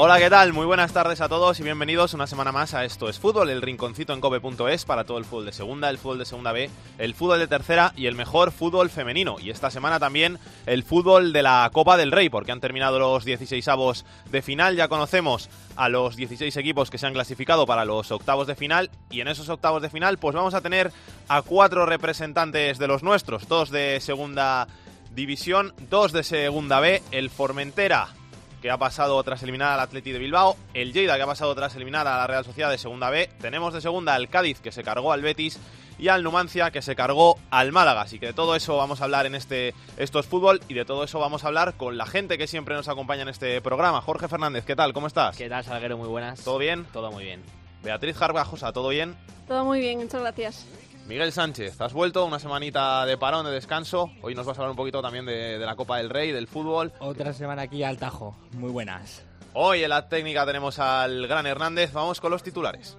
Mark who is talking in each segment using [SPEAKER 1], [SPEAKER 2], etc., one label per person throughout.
[SPEAKER 1] Hola, ¿qué tal? Muy buenas tardes a todos y bienvenidos una semana más a Esto es Fútbol, el rinconcito en cope.es para todo el fútbol de segunda, el fútbol de segunda B, el fútbol de tercera y el mejor fútbol femenino. Y esta semana también el fútbol de la Copa del Rey, porque han terminado los 16 avos de final. Ya conocemos a los 16 equipos que se han clasificado para los octavos de final y en esos octavos de final pues vamos a tener a cuatro representantes de los nuestros, dos de segunda división, dos de segunda B, el Formentera que ha pasado tras eliminar al Atleti de Bilbao, el Lleida que ha pasado tras eliminar a la Real Sociedad de Segunda B, tenemos de segunda al Cádiz que se cargó al Betis y al Numancia que se cargó al Málaga. Así que de todo eso vamos a hablar en este Esto es Fútbol y de todo eso vamos a hablar con la gente que siempre nos acompaña en este programa. Jorge Fernández, ¿qué tal? ¿Cómo estás?
[SPEAKER 2] ¿Qué tal, Salguero? Muy buenas.
[SPEAKER 1] ¿Todo bien?
[SPEAKER 2] Todo muy bien.
[SPEAKER 1] Beatriz Jarbajosa, ¿todo bien?
[SPEAKER 3] Todo muy bien, muchas gracias.
[SPEAKER 1] Miguel Sánchez, has vuelto una semanita de parón, de descanso. Hoy nos vas a hablar un poquito también de, de la Copa del Rey, del fútbol.
[SPEAKER 4] Otra semana aquí al Tajo. Muy buenas.
[SPEAKER 1] Hoy en la técnica tenemos al gran Hernández. Vamos con los titulares.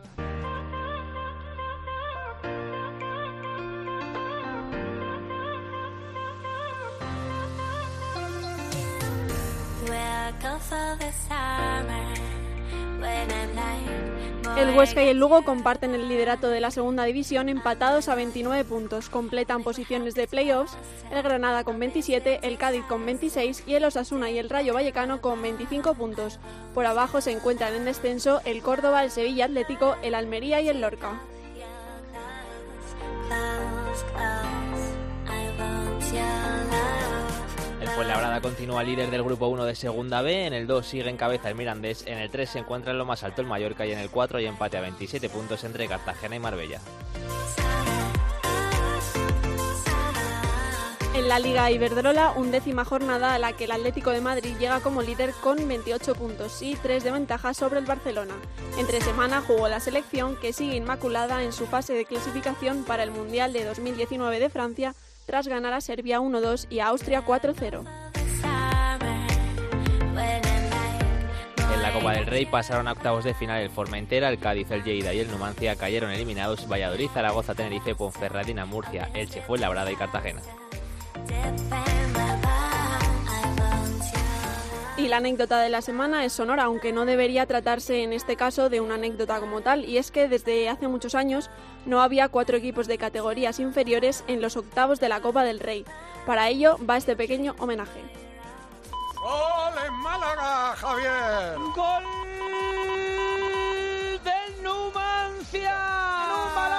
[SPEAKER 3] El Huesca y el Lugo comparten el liderato de la segunda división empatados a 29 puntos. Completan posiciones de playoffs el Granada con 27, el Cádiz con 26 y el Osasuna y el Rayo Vallecano con 25 puntos. Por abajo se encuentran en descenso el Córdoba, el Sevilla Atlético, el Almería y el Lorca.
[SPEAKER 2] Fuenlabrada continúa líder del grupo 1 de Segunda B, en el 2 sigue en cabeza el Mirandés, en el 3 se encuentra en lo más alto el Mallorca y en el 4 hay empate a 27 puntos entre Cartagena y Marbella.
[SPEAKER 3] En la Liga Iberdrola, undécima jornada a la que el Atlético de Madrid llega como líder con 28 puntos y 3 de ventaja sobre el Barcelona. Entre semana jugó la selección que sigue inmaculada en su fase de clasificación para el Mundial de 2019 de Francia tras ganar a Serbia 1-2 y a Austria 4-0.
[SPEAKER 2] En la Copa del Rey pasaron a octavos de final el Formentera, el Cádiz, el Lleida y el Numancia cayeron eliminados Valladolid, Zaragoza, Tenerife, Ponferradina, Murcia, Elche, Fuenlabrada y Cartagena.
[SPEAKER 3] Y la anécdota de la semana es sonora, aunque no debería tratarse en este caso de una anécdota como tal, y es que desde hace muchos años no había cuatro equipos de categorías inferiores en los octavos de la Copa del Rey. Para ello va este pequeño homenaje.
[SPEAKER 5] ¡Gol en Málaga, Javier!
[SPEAKER 6] ¡Gol del Numancia! En un balón colgado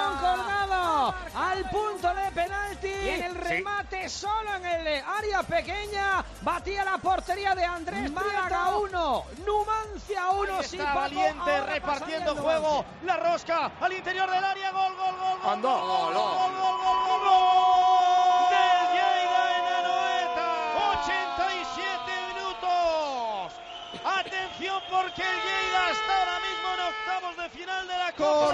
[SPEAKER 6] al punto de penalti. Y en el remate solo en el área pequeña batía la portería de Andrés Málaga 1, Numancia 1.
[SPEAKER 5] Ahí está Valiente repartiendo juego. La rosca al interior del área. Gol, gol, gol. gol
[SPEAKER 7] Anda.
[SPEAKER 5] Gol, gol, gol, gol, gol, gol, gol. Atención porque el Lleida está ahora mismo en octavos de final de la Copa.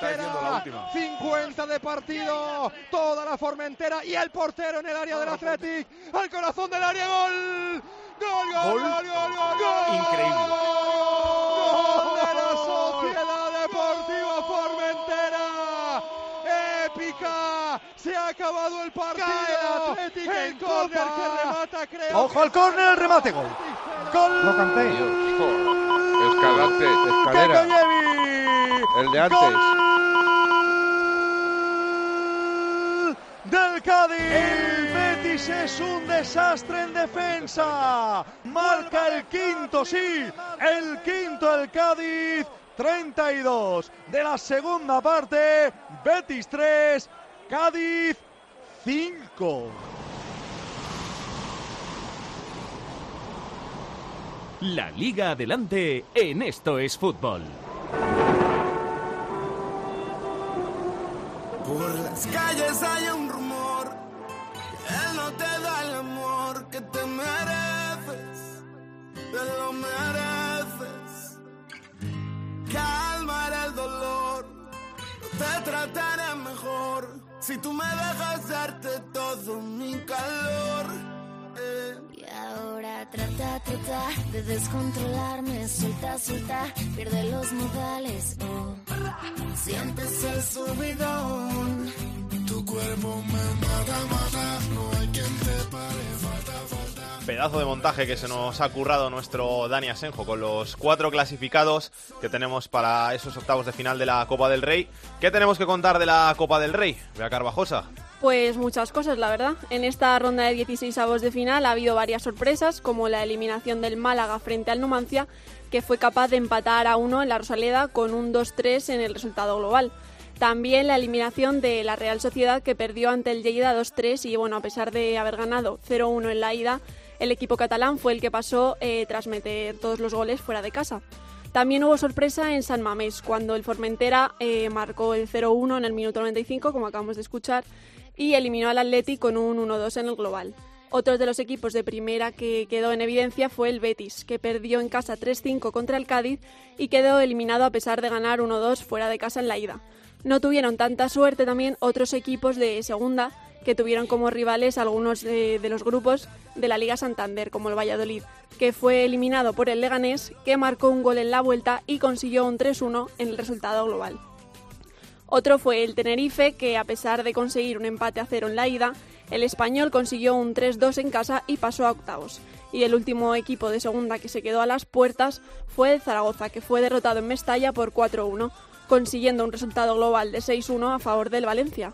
[SPEAKER 5] De la
[SPEAKER 7] última.
[SPEAKER 5] 50 de partido, toda la Formentera y el portero en el área del Athletic, al corazón del área, gol. Gol, gol,
[SPEAKER 7] Gol.
[SPEAKER 5] gol, gol, gol.
[SPEAKER 7] Increíble.
[SPEAKER 5] Gol de la Sociedad Deportiva Formentera. Épica. Se ha acabado el partido. Cae el Athletic en córner que remata, creo.
[SPEAKER 7] Ojo al córner, el remate, gol. Gol.
[SPEAKER 8] Lo canté. Escalante.
[SPEAKER 7] Escalera.
[SPEAKER 8] El de antes.
[SPEAKER 7] Gol del Cádiz. El Betis es un desastre en defensa. Marca el quinto, sí. El quinto el Cádiz. 32 de la segunda parte. Betis 3. Cádiz 5.
[SPEAKER 9] La Liga adelante en Esto es Fútbol.
[SPEAKER 10] Por las calles hay un rumor él no te da el amor que te mereces, te lo mereces. Cada te trataré mejor. Si tú me dejas darte todo mi calor.
[SPEAKER 11] Ahora trata, trata de descontrolarme, suelta, suelta, pierde los modales, oh. Sientes el subidón.
[SPEAKER 10] Tu cuerpo me mata, mata. No hay quien te pare, falta, falta.
[SPEAKER 1] Pedazo de montaje que se nos ha currado nuestro Dani Asenjo con los cuatro clasificados que tenemos para esos octavos de final de la Copa del Rey. ¿Qué tenemos que contar de la Copa del Rey? Vea Carvajosa.
[SPEAKER 3] Pues muchas cosas, la verdad. En esta ronda de 16 avos de final ha habido varias sorpresas, como la eliminación del Málaga frente al Numancia, que fue capaz de empatar a uno en la Rosaleda con un 2-3 en el resultado global. También la eliminación de la Real Sociedad, que perdió ante el Lleida 2-3 y, bueno, a pesar de haber ganado 0-1 en la ida, el equipo catalán fue el que pasó eh, tras meter todos los goles fuera de casa. También hubo sorpresa en San Mamés, cuando el Formentera eh, marcó el 0-1 en el minuto 95, como acabamos de escuchar, y eliminó al Atleti con un 1-2 en el global. Otro de los equipos de primera que quedó en evidencia fue el Betis, que perdió en casa 3-5 contra el Cádiz y quedó eliminado a pesar de ganar 1-2 fuera de casa en la ida. No tuvieron tanta suerte también otros equipos de segunda que tuvieron como rivales algunos de, de los grupos de la Liga Santander, como el Valladolid, que fue eliminado por el Leganés, que marcó un gol en la vuelta y consiguió un 3-1 en el resultado global. Otro fue el Tenerife, que a pesar de conseguir un empate a cero en la ida, el español consiguió un 3-2 en casa y pasó a octavos. Y el último equipo de segunda que se quedó a las puertas fue el Zaragoza, que fue derrotado en Mestalla por 4-1, consiguiendo un resultado global de 6-1 a favor del Valencia.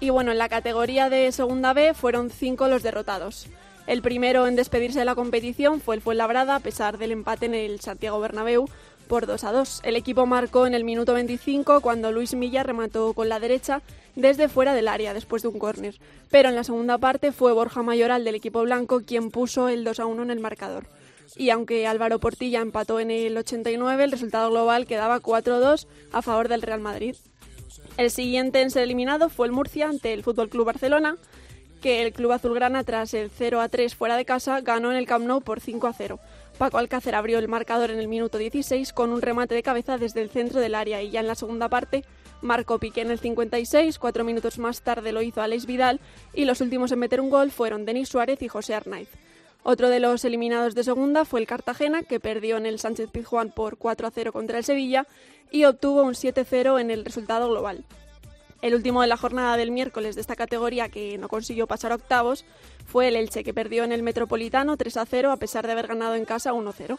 [SPEAKER 3] Y bueno, en la categoría de segunda B fueron cinco los derrotados. El primero en despedirse de la competición fue el Fuenlabrada, a pesar del empate en el Santiago Bernabéu por 2 a 2. El equipo marcó en el minuto 25 cuando Luis Milla remató con la derecha desde fuera del área después de un córner. Pero en la segunda parte fue Borja Mayoral del equipo blanco quien puso el 2 a 1 en el marcador. Y aunque Álvaro Portilla empató en el 89, el resultado global quedaba 4-2 a favor del Real Madrid. El siguiente en ser eliminado fue el Murcia ante el Fútbol Club Barcelona, que el club azulgrana tras el 0 a 3 fuera de casa ganó en el Camp Nou por 5 a 0. Paco Alcácer abrió el marcador en el minuto 16 con un remate de cabeza desde el centro del área y ya en la segunda parte marcó Piqué en el 56, cuatro minutos más tarde lo hizo Alex Vidal y los últimos en meter un gol fueron Denis Suárez y José Arnaiz. Otro de los eliminados de segunda fue el Cartagena, que perdió en el Sánchez Pizjuán por 4 a 0 contra el Sevilla y obtuvo un 7-0 en el resultado global. El último de la jornada del miércoles de esta categoría que no consiguió pasar a octavos fue el Elche, que perdió en el Metropolitano 3 a 0 a pesar de haber ganado en casa 1 0.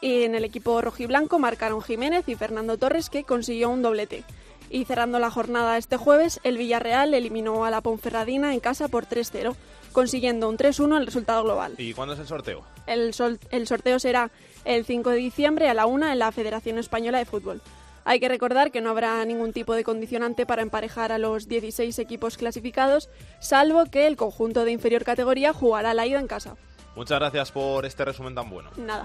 [SPEAKER 3] Y en el equipo rojiblanco marcaron Jiménez y Fernando Torres, que consiguió un doblete. Y cerrando la jornada este jueves, el Villarreal eliminó a la Ponferradina en casa por 3-0, consiguiendo un 3-1 en el resultado global.
[SPEAKER 1] ¿Y cuándo es el sorteo?
[SPEAKER 3] El, sol- el sorteo será el 5 de diciembre a la 1 en la Federación Española de Fútbol. Hay que recordar que no habrá ningún tipo de condicionante para emparejar a los 16 equipos clasificados, salvo que el conjunto de inferior categoría jugará la ida en casa.
[SPEAKER 1] Muchas gracias por este resumen tan bueno.
[SPEAKER 3] Nada.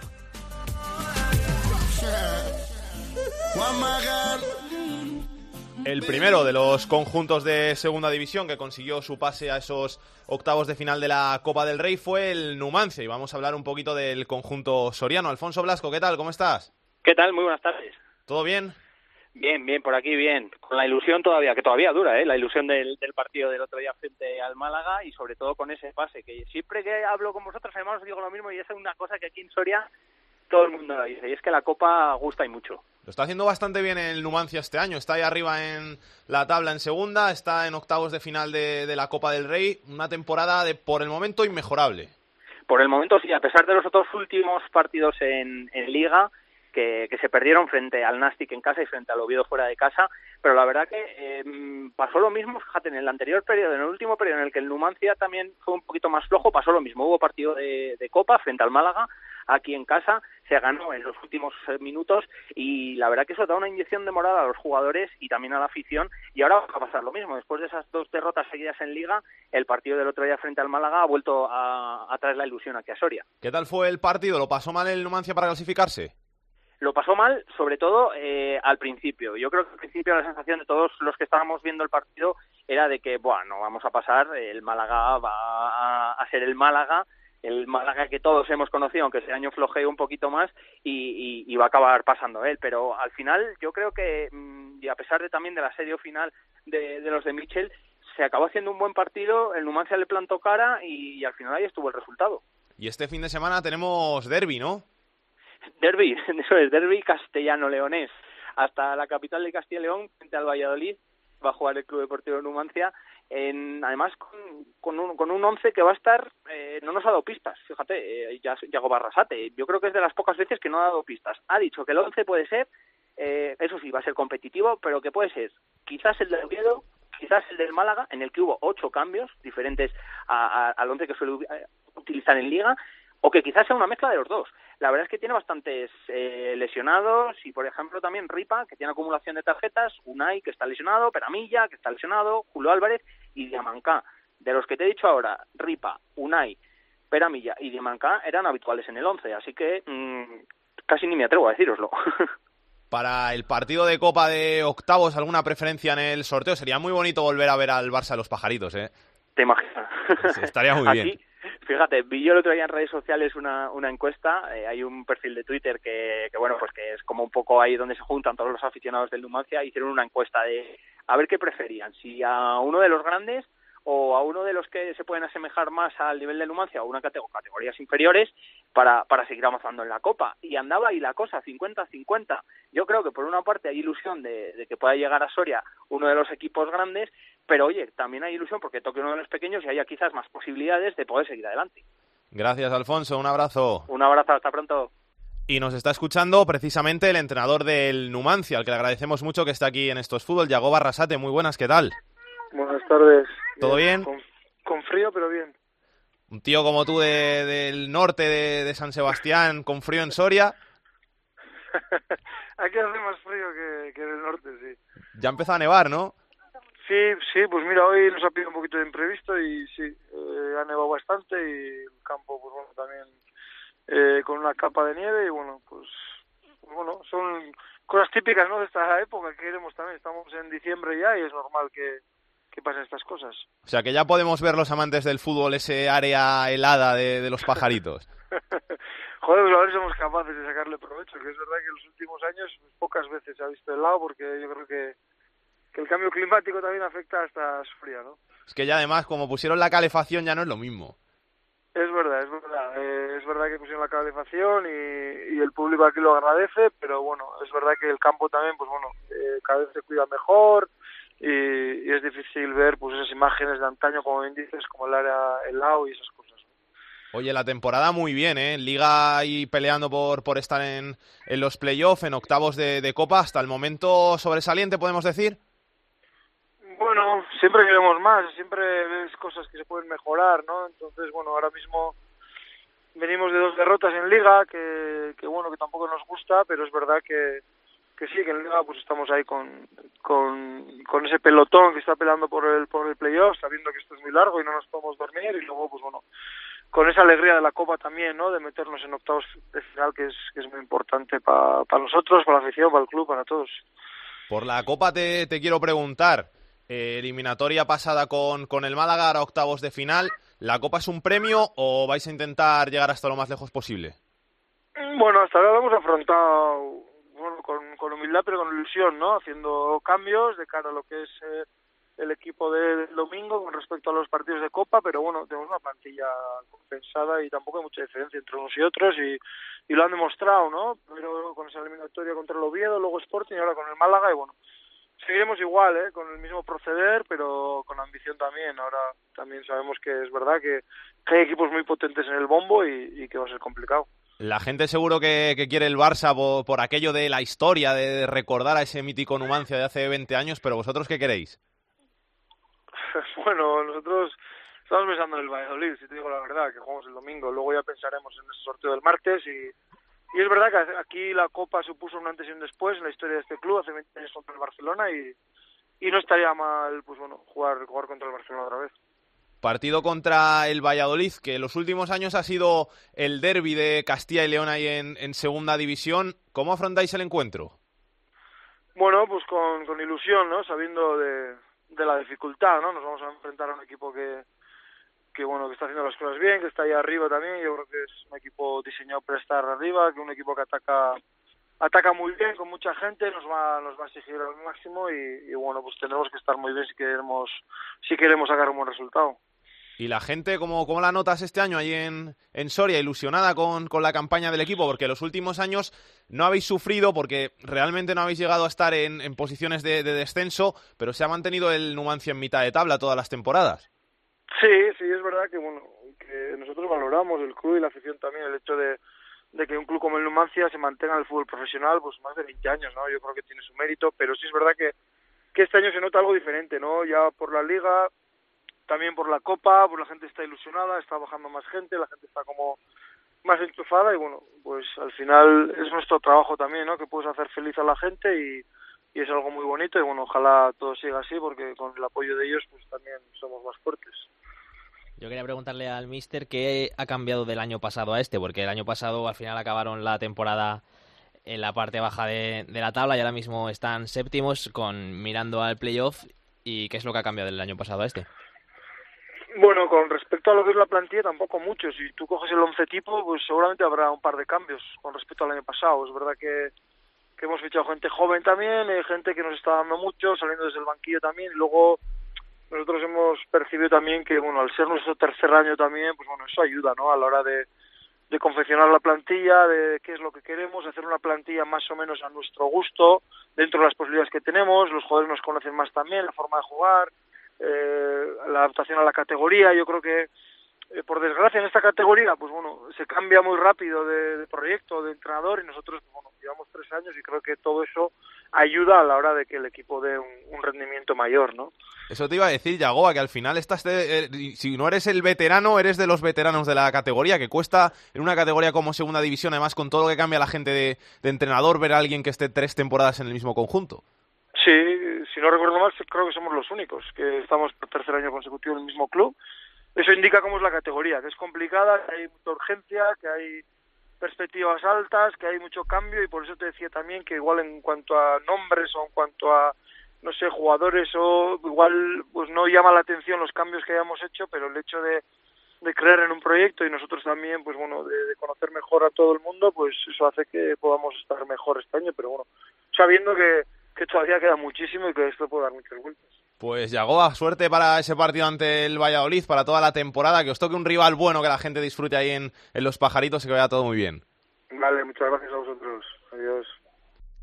[SPEAKER 1] El primero de los conjuntos de segunda división que consiguió su pase a esos octavos de final de la Copa del Rey fue el Numancia y vamos a hablar un poquito del conjunto soriano. Alfonso Blasco, ¿qué tal? ¿Cómo estás?
[SPEAKER 12] ¿Qué tal? Muy buenas tardes.
[SPEAKER 1] ¿Todo bien?
[SPEAKER 12] Bien, bien, por aquí bien. Con la ilusión todavía, que todavía dura, ¿eh? La ilusión del, del partido del otro día frente al Málaga y sobre todo con ese pase, que siempre que hablo con vosotros, además os digo lo mismo y es una cosa que aquí en Soria todo el mundo lo dice, y es que la Copa gusta y mucho.
[SPEAKER 1] Lo está haciendo bastante bien el Numancia este año. Está ahí arriba en la tabla en segunda, está en octavos de final de, de la Copa del Rey. Una temporada de, por el momento, inmejorable.
[SPEAKER 12] Por el momento sí, a pesar de los otros últimos partidos en, en Liga, que, se perdieron frente al Nastic en casa y frente al Oviedo fuera de casa, pero la verdad que eh, pasó lo mismo, fíjate, en el anterior periodo, en el último periodo en el que el Numancia también fue un poquito más flojo, pasó lo mismo, hubo partido de, Copa frente al Málaga, aquí en casa, se ganó en los últimos eh, minutos y la verdad que eso da una inyección de moral a los jugadores y también a la afición y ahora va a pasar lo mismo, después de esas dos derrotas seguidas en Liga, el partido del otro día frente al Málaga ha vuelto a traer la ilusión aquí a Soria.
[SPEAKER 1] ¿Qué tal fue el partido? ¿Lo pasó mal el Numancia para clasificarse?
[SPEAKER 12] Lo pasó mal, sobre todo eh, al principio. Yo creo que al principio la sensación de todos los que estábamos viendo el partido era de que, bueno, vamos a pasar, el Málaga va a, ser el Málaga, el Málaga que todos hemos conocido, aunque ese año flojeó un poquito más, y, y, y va a acabar pasando él. Pero al final yo creo que mmm, y a pesar de también del asedio final de, los de Mitchell, se acabó haciendo un buen partido, el Numancia le plantó cara y, al final ahí estuvo el resultado.
[SPEAKER 1] Y este fin de semana tenemos derby, ¿no?
[SPEAKER 12] Derby, eso es, derby castellano-leonés. Hasta la capital de Castilla y León, frente al Valladolid, va a jugar el Club Deportivo Numancia. En, además, con, con, un, con un once que va a estar, eh, no nos ha dado pistas, fíjate, eh, Yago Barrasate. Yo creo que es de las pocas veces que no ha dado pistas. Ha dicho que el once puede ser, eh, eso sí, va a ser competitivo, pero que puede ser quizás el de Oviedo, quizás el del Málaga, en el que hubo ocho cambios diferentes al once que suele eh, utilizar en Liga, o que quizás sea una mezcla de los dos. La verdad es que tiene bastantes eh, lesionados y, por ejemplo, también Ripa, que tiene acumulación de tarjetas, Unai, que está lesionado, Peramilla, que está lesionado, Julio Álvarez y Diamancá. De los que te he dicho ahora, Ripa, Unai, Peramilla y Diamancá eran habituales en el once, así que mm, casi ni me atrevo a deciroslo.
[SPEAKER 1] Para el partido de Copa de octavos, ¿alguna preferencia en el sorteo? Sería muy bonito volver a ver al Barça a los pajaritos, ¿eh?
[SPEAKER 12] Te imaginas.
[SPEAKER 1] estaría muy bien.
[SPEAKER 12] Fíjate, vi yo el otro día en redes sociales una, una encuesta, eh, hay un perfil de Twitter que, que, bueno, pues que es como un poco ahí donde se juntan todos los aficionados del Numancia, hicieron una encuesta de a ver qué preferían, si a uno de los grandes o a uno de los que se pueden asemejar más al nivel de Numancia o una categorías inferiores para seguir avanzando en la Copa. Y andaba ahí la cosa, 50-50. Yo creo que por una parte hay ilusión de, que pueda llegar a Soria uno de los equipos grandes, pero oye, también hay ilusión porque toque uno de los pequeños y haya quizás más posibilidades de poder seguir adelante.
[SPEAKER 1] Gracias, Alfonso. Un abrazo.
[SPEAKER 12] Un abrazo, hasta pronto.
[SPEAKER 1] Y nos está escuchando precisamente el entrenador del Numancia, al que le agradecemos mucho que esté aquí en estos fútbol, Yago Barrasate. Muy buenas, ¿qué tal?
[SPEAKER 13] Buenas tardes.
[SPEAKER 1] ¿Todo bien?
[SPEAKER 13] Con, frío, pero bien.
[SPEAKER 1] Un tío como tú de, del norte de, San Sebastián, con frío en Soria.
[SPEAKER 13] Aquí hace más frío que, que en el norte, sí.
[SPEAKER 1] Ya empezó a nevar, ¿no?
[SPEAKER 13] Sí, sí, pues mira, hoy nos ha pedido un poquito de imprevisto y sí, eh, ha nevado bastante y el campo, pues bueno, también eh, con una capa de nieve y bueno, pues, pues, bueno, son cosas típicas, ¿no? De esta época que queremos también. Estamos en diciembre ya y es normal que, que pasen estas cosas.
[SPEAKER 1] O sea, que ya podemos ver los amantes del fútbol ese área helada de, de los pajaritos.
[SPEAKER 13] Joder, pues a ver si somos capaces de sacarle provecho, que es verdad que en los últimos años pocas veces se ha visto helado porque yo creo que que el cambio climático también afecta hasta su fría, ¿no?
[SPEAKER 1] Es que ya además, como pusieron la calefacción, ya no es lo mismo.
[SPEAKER 13] Es verdad, es verdad. Eh, es verdad que pusieron la calefacción y, y, el público aquí lo agradece, pero bueno, es verdad que el campo también, pues bueno, eh, cada vez se cuida mejor y, y, es difícil ver pues esas imágenes de antaño, como bien dices, como el área helado y esas cosas.
[SPEAKER 1] Oye, la temporada muy bien, ¿eh? Liga ahí peleando por, por estar en, en los playoffs, en octavos de, de Copa, hasta el momento sobresaliente, podemos decir.
[SPEAKER 13] Bueno, siempre queremos más, siempre ves cosas que se pueden mejorar, ¿no? Entonces, bueno, ahora mismo venimos de dos derrotas en Liga, que, que bueno, que tampoco nos gusta, pero es verdad que, que sí, que en Liga pues estamos ahí con, con, con ese pelotón que está peleando por el, por el playoff, sabiendo que esto es muy largo y no nos podemos dormir, y luego, pues bueno, con esa alegría de la Copa también, ¿no? De meternos en octavos de final, que es, que es muy importante para nosotros, para la afición, para el club, para todos.
[SPEAKER 1] Por la Copa te, te quiero preguntar, eh, eliminatoria pasada con, con el Málaga, ahora octavos de final. ¿La Copa es un premio o vais a intentar llegar hasta lo más lejos posible?
[SPEAKER 13] Bueno, hasta ahora lo hemos afrontado bueno, con, con humildad pero con ilusión, ¿no? Haciendo cambios de cara a lo que es eh, el equipo del de domingo con respecto a los partidos de Copa, pero bueno, tenemos una plantilla compensada y tampoco hay mucha diferencia entre unos y otros y, y lo han demostrado, ¿no? Primero con esa eliminatoria contra el Oviedo, luego Sporting y ahora con el Málaga y bueno, seguiremos igual, ¿eh? con el mismo proceder, pero con ambición también. Ahora también sabemos que es verdad que, hay equipos muy potentes en el bombo y, que va a ser complicado.
[SPEAKER 1] La gente seguro que, quiere el Barça por, aquello de la historia, de recordar a ese mítico Numancia de hace 20 años, pero vosotros qué queréis?
[SPEAKER 13] bueno, nosotros estamos pensando en el Valladolid, si te digo la verdad, que jugamos el domingo. Luego ya pensaremos en ese sorteo del martes y y es verdad que aquí la Copa supuso un antes y un después en la historia de este club, hace 20 años contra el Barcelona y, y no estaría mal pues bueno jugar, jugar contra el Barcelona otra vez.
[SPEAKER 1] Partido contra el Valladolid, que en los últimos años ha sido el derby de Castilla y León ahí en, en segunda división. ¿Cómo afrontáis el encuentro?
[SPEAKER 13] Bueno, pues con, con ilusión, ¿no? Sabiendo de, de la dificultad, ¿no? Nos vamos a enfrentar a un equipo que, que bueno que está haciendo las cosas bien, que está ahí arriba también. Yo creo que es un equipo diseñado para estar arriba, que un equipo que ataca ataca muy bien con mucha gente, nos va, nos va a exigir al máximo y, bueno, pues tendremos que estar muy bien si queremos, si queremos sacar un buen resultado.
[SPEAKER 1] ¿Y la gente, cómo, cómo la notas este año ahí en, en Soria, ilusionada con, con, la campaña del equipo? Porque los últimos años no habéis sufrido porque realmente no habéis llegado a estar en, en posiciones de, de, descenso, pero se ha mantenido el Numancia en mitad de tabla todas las temporadas.
[SPEAKER 13] Sí, sí, es verdad que bueno, que nosotros valoramos el club y la afición también el hecho de, de que un club como el Numancia se mantenga en el fútbol profesional pues más de 20 años, ¿no? Yo creo que tiene su mérito, pero sí es verdad que, que este año se nota algo diferente, ¿no? Ya por la liga, también por la Copa, pues la gente está ilusionada, está bajando más gente, la gente está como más enchufada y bueno, pues al final es nuestro trabajo también, ¿no? Que puedes hacer feliz a la gente y, y es algo muy bonito y bueno, ojalá todo siga así porque con el apoyo de ellos pues también somos más fuertes.
[SPEAKER 2] Yo quería preguntarle al mister qué ha cambiado del año pasado a este, porque el año pasado al final acabaron la temporada en la parte baja de, de la tabla y ahora mismo están séptimos con mirando al playoff y qué es lo que ha cambiado del año pasado a este.
[SPEAKER 13] Bueno, con respecto a lo que es la plantilla, tampoco mucho. Si tú coges el once tipo, pues seguramente habrá un par de cambios con respecto al año pasado. Es verdad que, que hemos fichado gente joven también, eh, gente que nos está dando mucho, saliendo desde el banquillo también. Y luego nosotros hemos percibido también que, bueno, al ser nuestro tercer año también, pues bueno, eso ayuda, ¿no? A la hora de, de confeccionar la plantilla, de qué es lo que queremos, hacer una plantilla más o menos a nuestro gusto, dentro de las posibilidades que tenemos. Los jugadores nos conocen más también, la forma de jugar eh, la adaptación a la categoría. Yo creo que, eh, por desgracia, en esta categoría, pues bueno, se cambia muy rápido de, de proyecto, de entrenador, y nosotros, pues, bueno, llevamos tres años y creo que todo eso ayuda a la hora de que el equipo dé un, un rendimiento mayor, ¿no?
[SPEAKER 1] Eso te iba a decir, Yagoa, que al final estás de, eh, si no eres el veterano, eres de los veteranos de la categoría, que cuesta en una categoría como segunda división, además con todo lo que cambia la gente de, de entrenador, ver a alguien que esté tres temporadas en el mismo conjunto.
[SPEAKER 13] Sí, si no recuerdo mal, creo que somos los únicos que estamos por tercer año consecutivo en el mismo club. Eso indica cómo es la categoría, que es complicada, que hay mucha urgencia, que hay perspectivas altas, que hay mucho cambio y por eso te decía también que igual en cuanto a nombres o en cuanto a no sé, jugadores o igual pues no llama la atención los cambios que hayamos hecho, pero el hecho de, creer en un proyecto y nosotros también, pues bueno, de, de, conocer mejor a todo el mundo, pues eso hace que podamos estar mejor este año, pero bueno, sabiendo que, que todavía queda muchísimo y que esto puede dar muchas vueltas.
[SPEAKER 1] Pues Yagoa, suerte para ese partido ante el Valladolid, para toda la temporada, que os toque un rival bueno, que la gente disfrute ahí en, en los pajaritos y que vaya todo muy bien.
[SPEAKER 13] Vale, muchas gracias a vosotros. Adiós.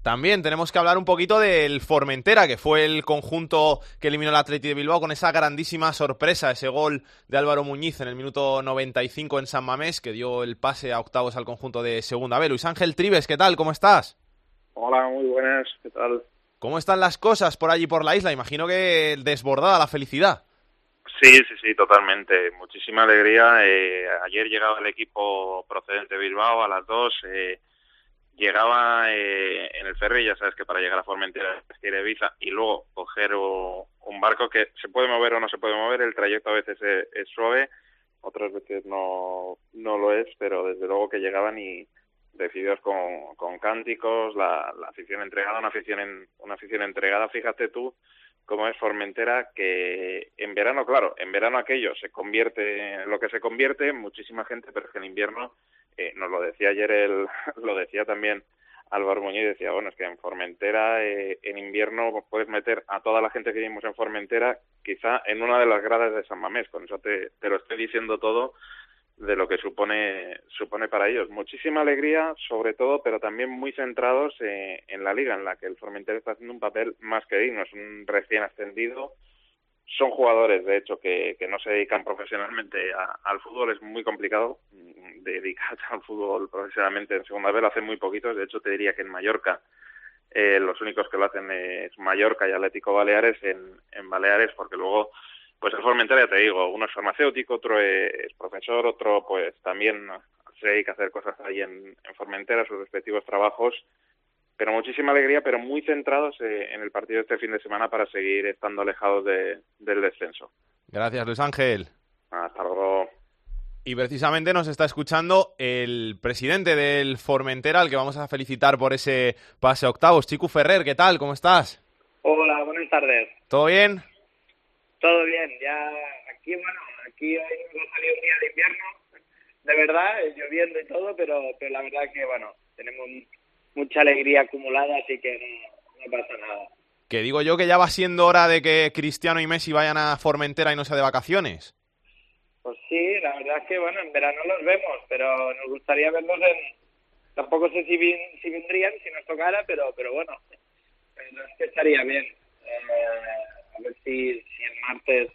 [SPEAKER 1] También tenemos que hablar un poquito del Formentera, que fue el conjunto que eliminó el Atleti de Bilbao con esa grandísima sorpresa, ese gol de Álvaro Muñiz en el minuto 95 en San Mamés, que dio el pase a octavos al conjunto de Segunda B. Luis Ángel Tribes, ¿qué tal? ¿Cómo estás?
[SPEAKER 14] Hola, muy buenas, ¿qué tal?
[SPEAKER 1] ¿Cómo están las cosas por allí por la isla? Imagino que desbordada la felicidad.
[SPEAKER 14] Sí, sí, sí, totalmente. Muchísima alegría. Eh, ayer llegaba el equipo procedente de Bilbao a las dos. Eh, llegaba eh, en el ferry, ya sabes que para llegar a Formentera quiere visa y luego coger o, un barco que se puede mover o no se puede mover, el trayecto a veces es, es, suave, otras veces no, no lo es, pero desde luego que llegaban y decididos con, cánticos, la, la afición entregada, una afición, en, una afición entregada, fíjate tú cómo es Formentera, que en verano, claro, en verano aquello se convierte en lo que se convierte, muchísima gente, pero es que en invierno eh, nos lo decía ayer, el, lo decía también Álvaro Muñoz, decía, bueno, es que en Formentera eh, en invierno puedes meter a toda la gente que vivimos en Formentera quizá en una de las gradas de San Mamés, con eso te, te lo estoy diciendo todo de lo que supone supone para ellos. Muchísima alegría, sobre todo, pero también muy centrados eh, en la liga, en la que el Formentera está haciendo un papel más que digno. Es un recién ascendido, son jugadores, de hecho, que, que no se dedican profesionalmente a, al fútbol. Es muy complicado dedicarse al fútbol profesionalmente en segunda vez. Lo hacen muy poquitos. De hecho, te diría que en Mallorca eh, los únicos que lo hacen es Mallorca y Atlético Baleares en, en Baleares, porque luego, pues el Formentera, ya te digo, uno es farmacéutico, otro es profesor, otro pues también se dedica a hacer cosas ahí en, en Formentera, sus respectivos trabajos pero muchísima alegría, pero muy centrados eh, en el partido de este fin de semana para seguir estando alejados de, del descenso.
[SPEAKER 1] Gracias, Luis Ángel.
[SPEAKER 14] Hasta luego.
[SPEAKER 1] Y precisamente nos está escuchando el presidente del Formentera, al que vamos a felicitar por ese pase a octavos. Chico Ferrer, ¿qué tal? ¿Cómo estás?
[SPEAKER 15] Hola, buenas tardes.
[SPEAKER 1] ¿Todo bien?
[SPEAKER 15] Todo bien, ya aquí, bueno, aquí hoy ha salido un día de invierno, de verdad, lloviendo y todo, pero, pero la verdad que, bueno, tenemos mucha alegría acumulada, así que no, no pasa nada.
[SPEAKER 1] Que digo yo que ya va siendo hora de que Cristiano y Messi vayan a Formentera y no sea de vacaciones.
[SPEAKER 15] Pues sí, la verdad es que bueno, en verano los vemos, pero nos gustaría verlos en... Tampoco sé si, vin- si vendrían, si nos tocara, pero pero bueno, pero es que estaría bien. Eh, a ver si, si el martes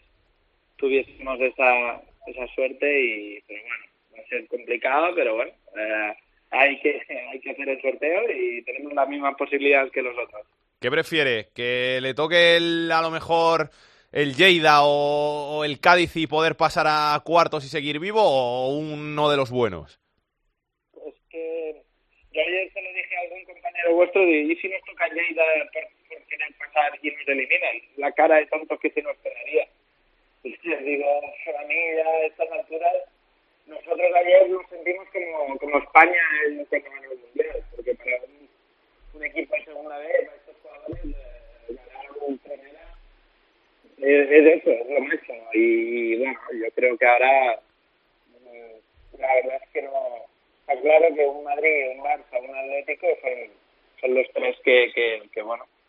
[SPEAKER 15] tuviésemos esa, esa suerte y pero bueno, va a ser complicado, pero bueno, eh, hay que hay que hacer el sorteo y tenemos las mismas posibilidades que los otros.
[SPEAKER 1] ¿Qué prefiere? ¿Que le toque el, a lo mejor el Lleida o, o el Cádiz y poder pasar a cuartos y seguir vivo o uno de los buenos?
[SPEAKER 15] Es que yo ayer se lo dije a algún compañero vuestro de, ¿y si nos toca Lleida por, pasar y nos eliminan? La cara de tontos que se nos pegaría. Y les digo, a mí ya a estas alturas, nosotros ayer nos sentimos como, como España en cuando ganó el Mundial, porque para un, equipo de segunda vez, a estos jugadores, eh, ganar un primera es, es eso, es lo máximo. Y bueno, yo creo que ahora mm, la verdad es que no. Está claro que un Madrid, un Barça, un Atlético son, los tres que, que, que bueno, que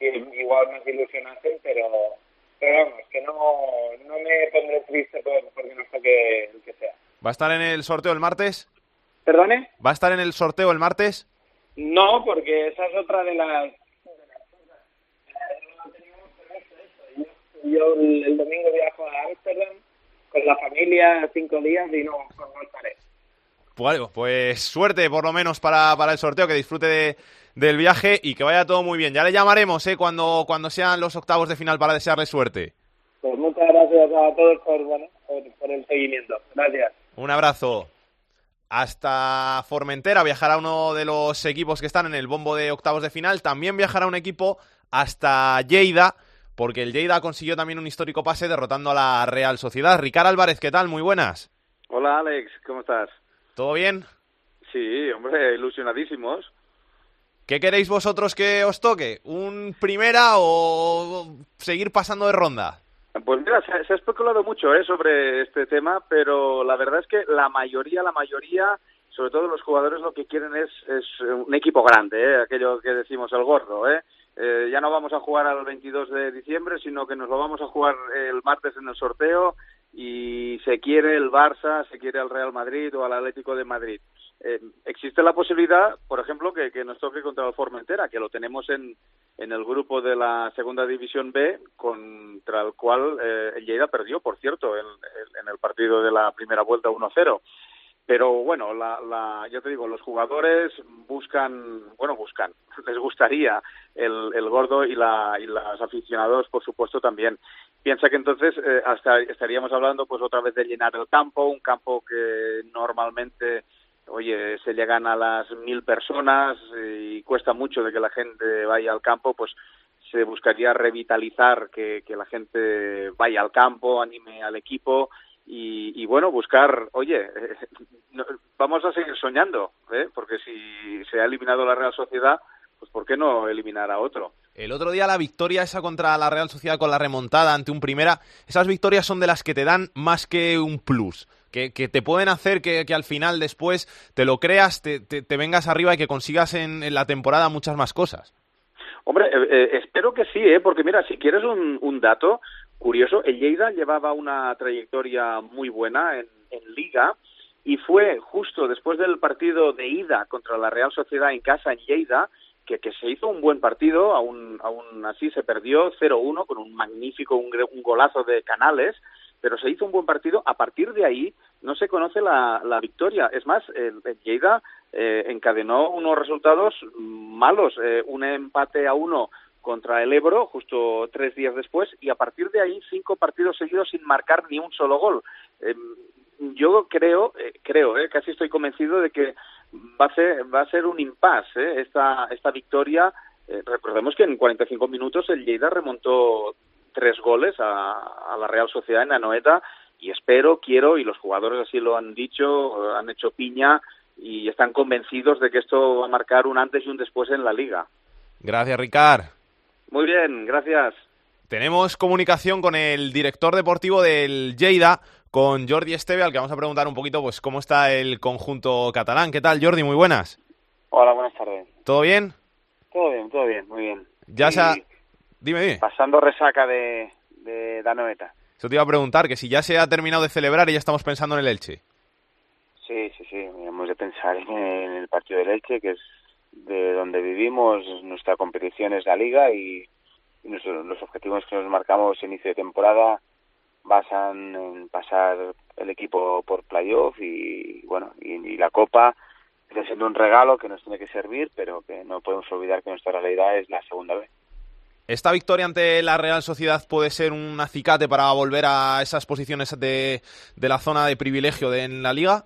[SPEAKER 15] igual nos ilusionasen, pero, pero vamos, que no, no me pondré triste por, porque no toque el que sea.
[SPEAKER 1] ¿Va a estar en el sorteo el martes?
[SPEAKER 15] ¿Perdone?
[SPEAKER 1] ¿Va a estar en el sorteo el martes?
[SPEAKER 15] No, porque esa es otra de las. Yo el, el domingo viajo a Ámsterdam con la familia cinco días y no, no estaré.
[SPEAKER 1] Pues, pues suerte por lo menos para, para el sorteo, que disfrute de- del viaje y que vaya todo muy bien. Ya le llamaremos ¿eh? cuando, cuando sean los octavos de final para desearle suerte.
[SPEAKER 15] Pues muchas gracias a todos por, bueno, por, por el seguimiento. Gracias.
[SPEAKER 1] Un abrazo. Hasta Formentera viajará uno de los equipos que están en el bombo de octavos de final. También viajará un equipo hasta Lleida, porque el Lleida consiguió también un histórico pase derrotando a la Real Sociedad. Ricard Álvarez, ¿qué tal? Muy buenas.
[SPEAKER 16] Hola Alex, ¿cómo estás?
[SPEAKER 1] ¿Todo bien?
[SPEAKER 16] Sí, hombre, ilusionadísimos.
[SPEAKER 1] ¿Qué queréis vosotros que os toque? ¿Un primera o seguir pasando de ronda?
[SPEAKER 16] Pues mira, se, se ha especulado mucho ¿eh? sobre este tema, pero la verdad es que la mayoría, la mayoría, sobre todo los jugadores, lo que quieren es, es un equipo grande, ¿eh? aquello que decimos el gordo. ¿eh? Eh, ya no vamos a jugar al 22 de diciembre, sino que nos lo vamos a jugar el martes en el sorteo y se quiere el Barça, se quiere al Real Madrid o al Atlético de Madrid. Eh, existe la posibilidad, por ejemplo, que, nos toque contra el Formentera, que lo tenemos en, en el grupo de la Segunda División B, contra el cual eh, el Lleida perdió, por cierto, en, en el partido de la primera vuelta 1-0. Pero bueno, la, la, yo te digo, los jugadores buscan, bueno, buscan, les gustaría el, el gordo y, la, y los aficionados, por supuesto, también. Piensa que entonces eh, hasta estaríamos hablando pues otra vez de llenar el campo, un campo que normalmente oye, se llegan a las mil personas y cuesta mucho de que la gente vaya al campo, pues se buscaría revitalizar que, que la gente vaya al campo, anime al equipo y, y bueno, buscar, oye, eh, no, vamos a seguir soñando, ¿eh? porque si se ha eliminado la Real Sociedad, pues ¿por qué no eliminar a otro?
[SPEAKER 1] El otro día la victoria esa contra la Real Sociedad con la remontada ante un primera, esas victorias son de las que te dan más que un plus, que, que te pueden hacer que, que, al final después te lo creas, te, te, te vengas arriba y que consigas en, en, la temporada muchas más cosas.
[SPEAKER 16] Hombre, eh, eh, espero que sí, ¿eh? porque mira, si quieres un, un dato curioso, el Lleida llevaba una trayectoria muy buena en, Liga y fue justo después del partido de ida contra la Real Sociedad en casa en Lleida, que, que, se hizo un buen partido, aún, aún así se perdió 0-1 con un magnífico, un, un, golazo de Canales, pero se hizo un buen partido. A partir de ahí no se conoce la, la victoria. Es más, el, el Lleida eh, encadenó unos resultados malos, eh, un empate a uno contra el Ebro justo tres días después y a partir de ahí cinco partidos seguidos sin marcar ni un solo gol. Eh, yo creo, creo, casi estoy convencido de que va a ser, va a ser un impasse ¿eh? esta, esta victoria. Eh, recordemos que en 45 minutos el Lleida remontó tres goles a, a, la Real Sociedad en Anoeta y espero, quiero, y los jugadores así lo han dicho, han hecho piña y están convencidos de que esto va a marcar un antes y un después en la liga.
[SPEAKER 1] Gracias, Ricard.
[SPEAKER 16] Muy bien, gracias.
[SPEAKER 1] Tenemos comunicación con el director deportivo del Lleida, con Jordi Esteve, al que vamos a preguntar un poquito pues cómo está el conjunto catalán. ¿Qué tal, Jordi? Muy buenas.
[SPEAKER 17] Hola, buenas tardes.
[SPEAKER 1] ¿Todo bien?
[SPEAKER 18] Todo bien, todo bien, muy bien.
[SPEAKER 1] Ya
[SPEAKER 18] Y
[SPEAKER 1] se ha... Dime, dime.
[SPEAKER 18] Pasando resaca de, de Danoeta.
[SPEAKER 1] Eso te iba a preguntar, que si ya se ha terminado de celebrar y ya estamos pensando en el Elche.
[SPEAKER 18] Sí, sí, sí, hemos de pensar en el partido del Elche, que es de donde vivimos, nuestra competición es la liga y, y nuestro- los objetivos que nos marcamos inicio de temporada basan en pasar el equipo por playoff y bueno, y, y la copa está siendo un regalo que nos tiene que servir, pero que no podemos olvidar que nuestra realidad es la segunda vez.
[SPEAKER 1] ¿Esta victoria ante la Real Sociedad puede ser un acicate para volver a esas posiciones de, de la zona de privilegio de, en la liga?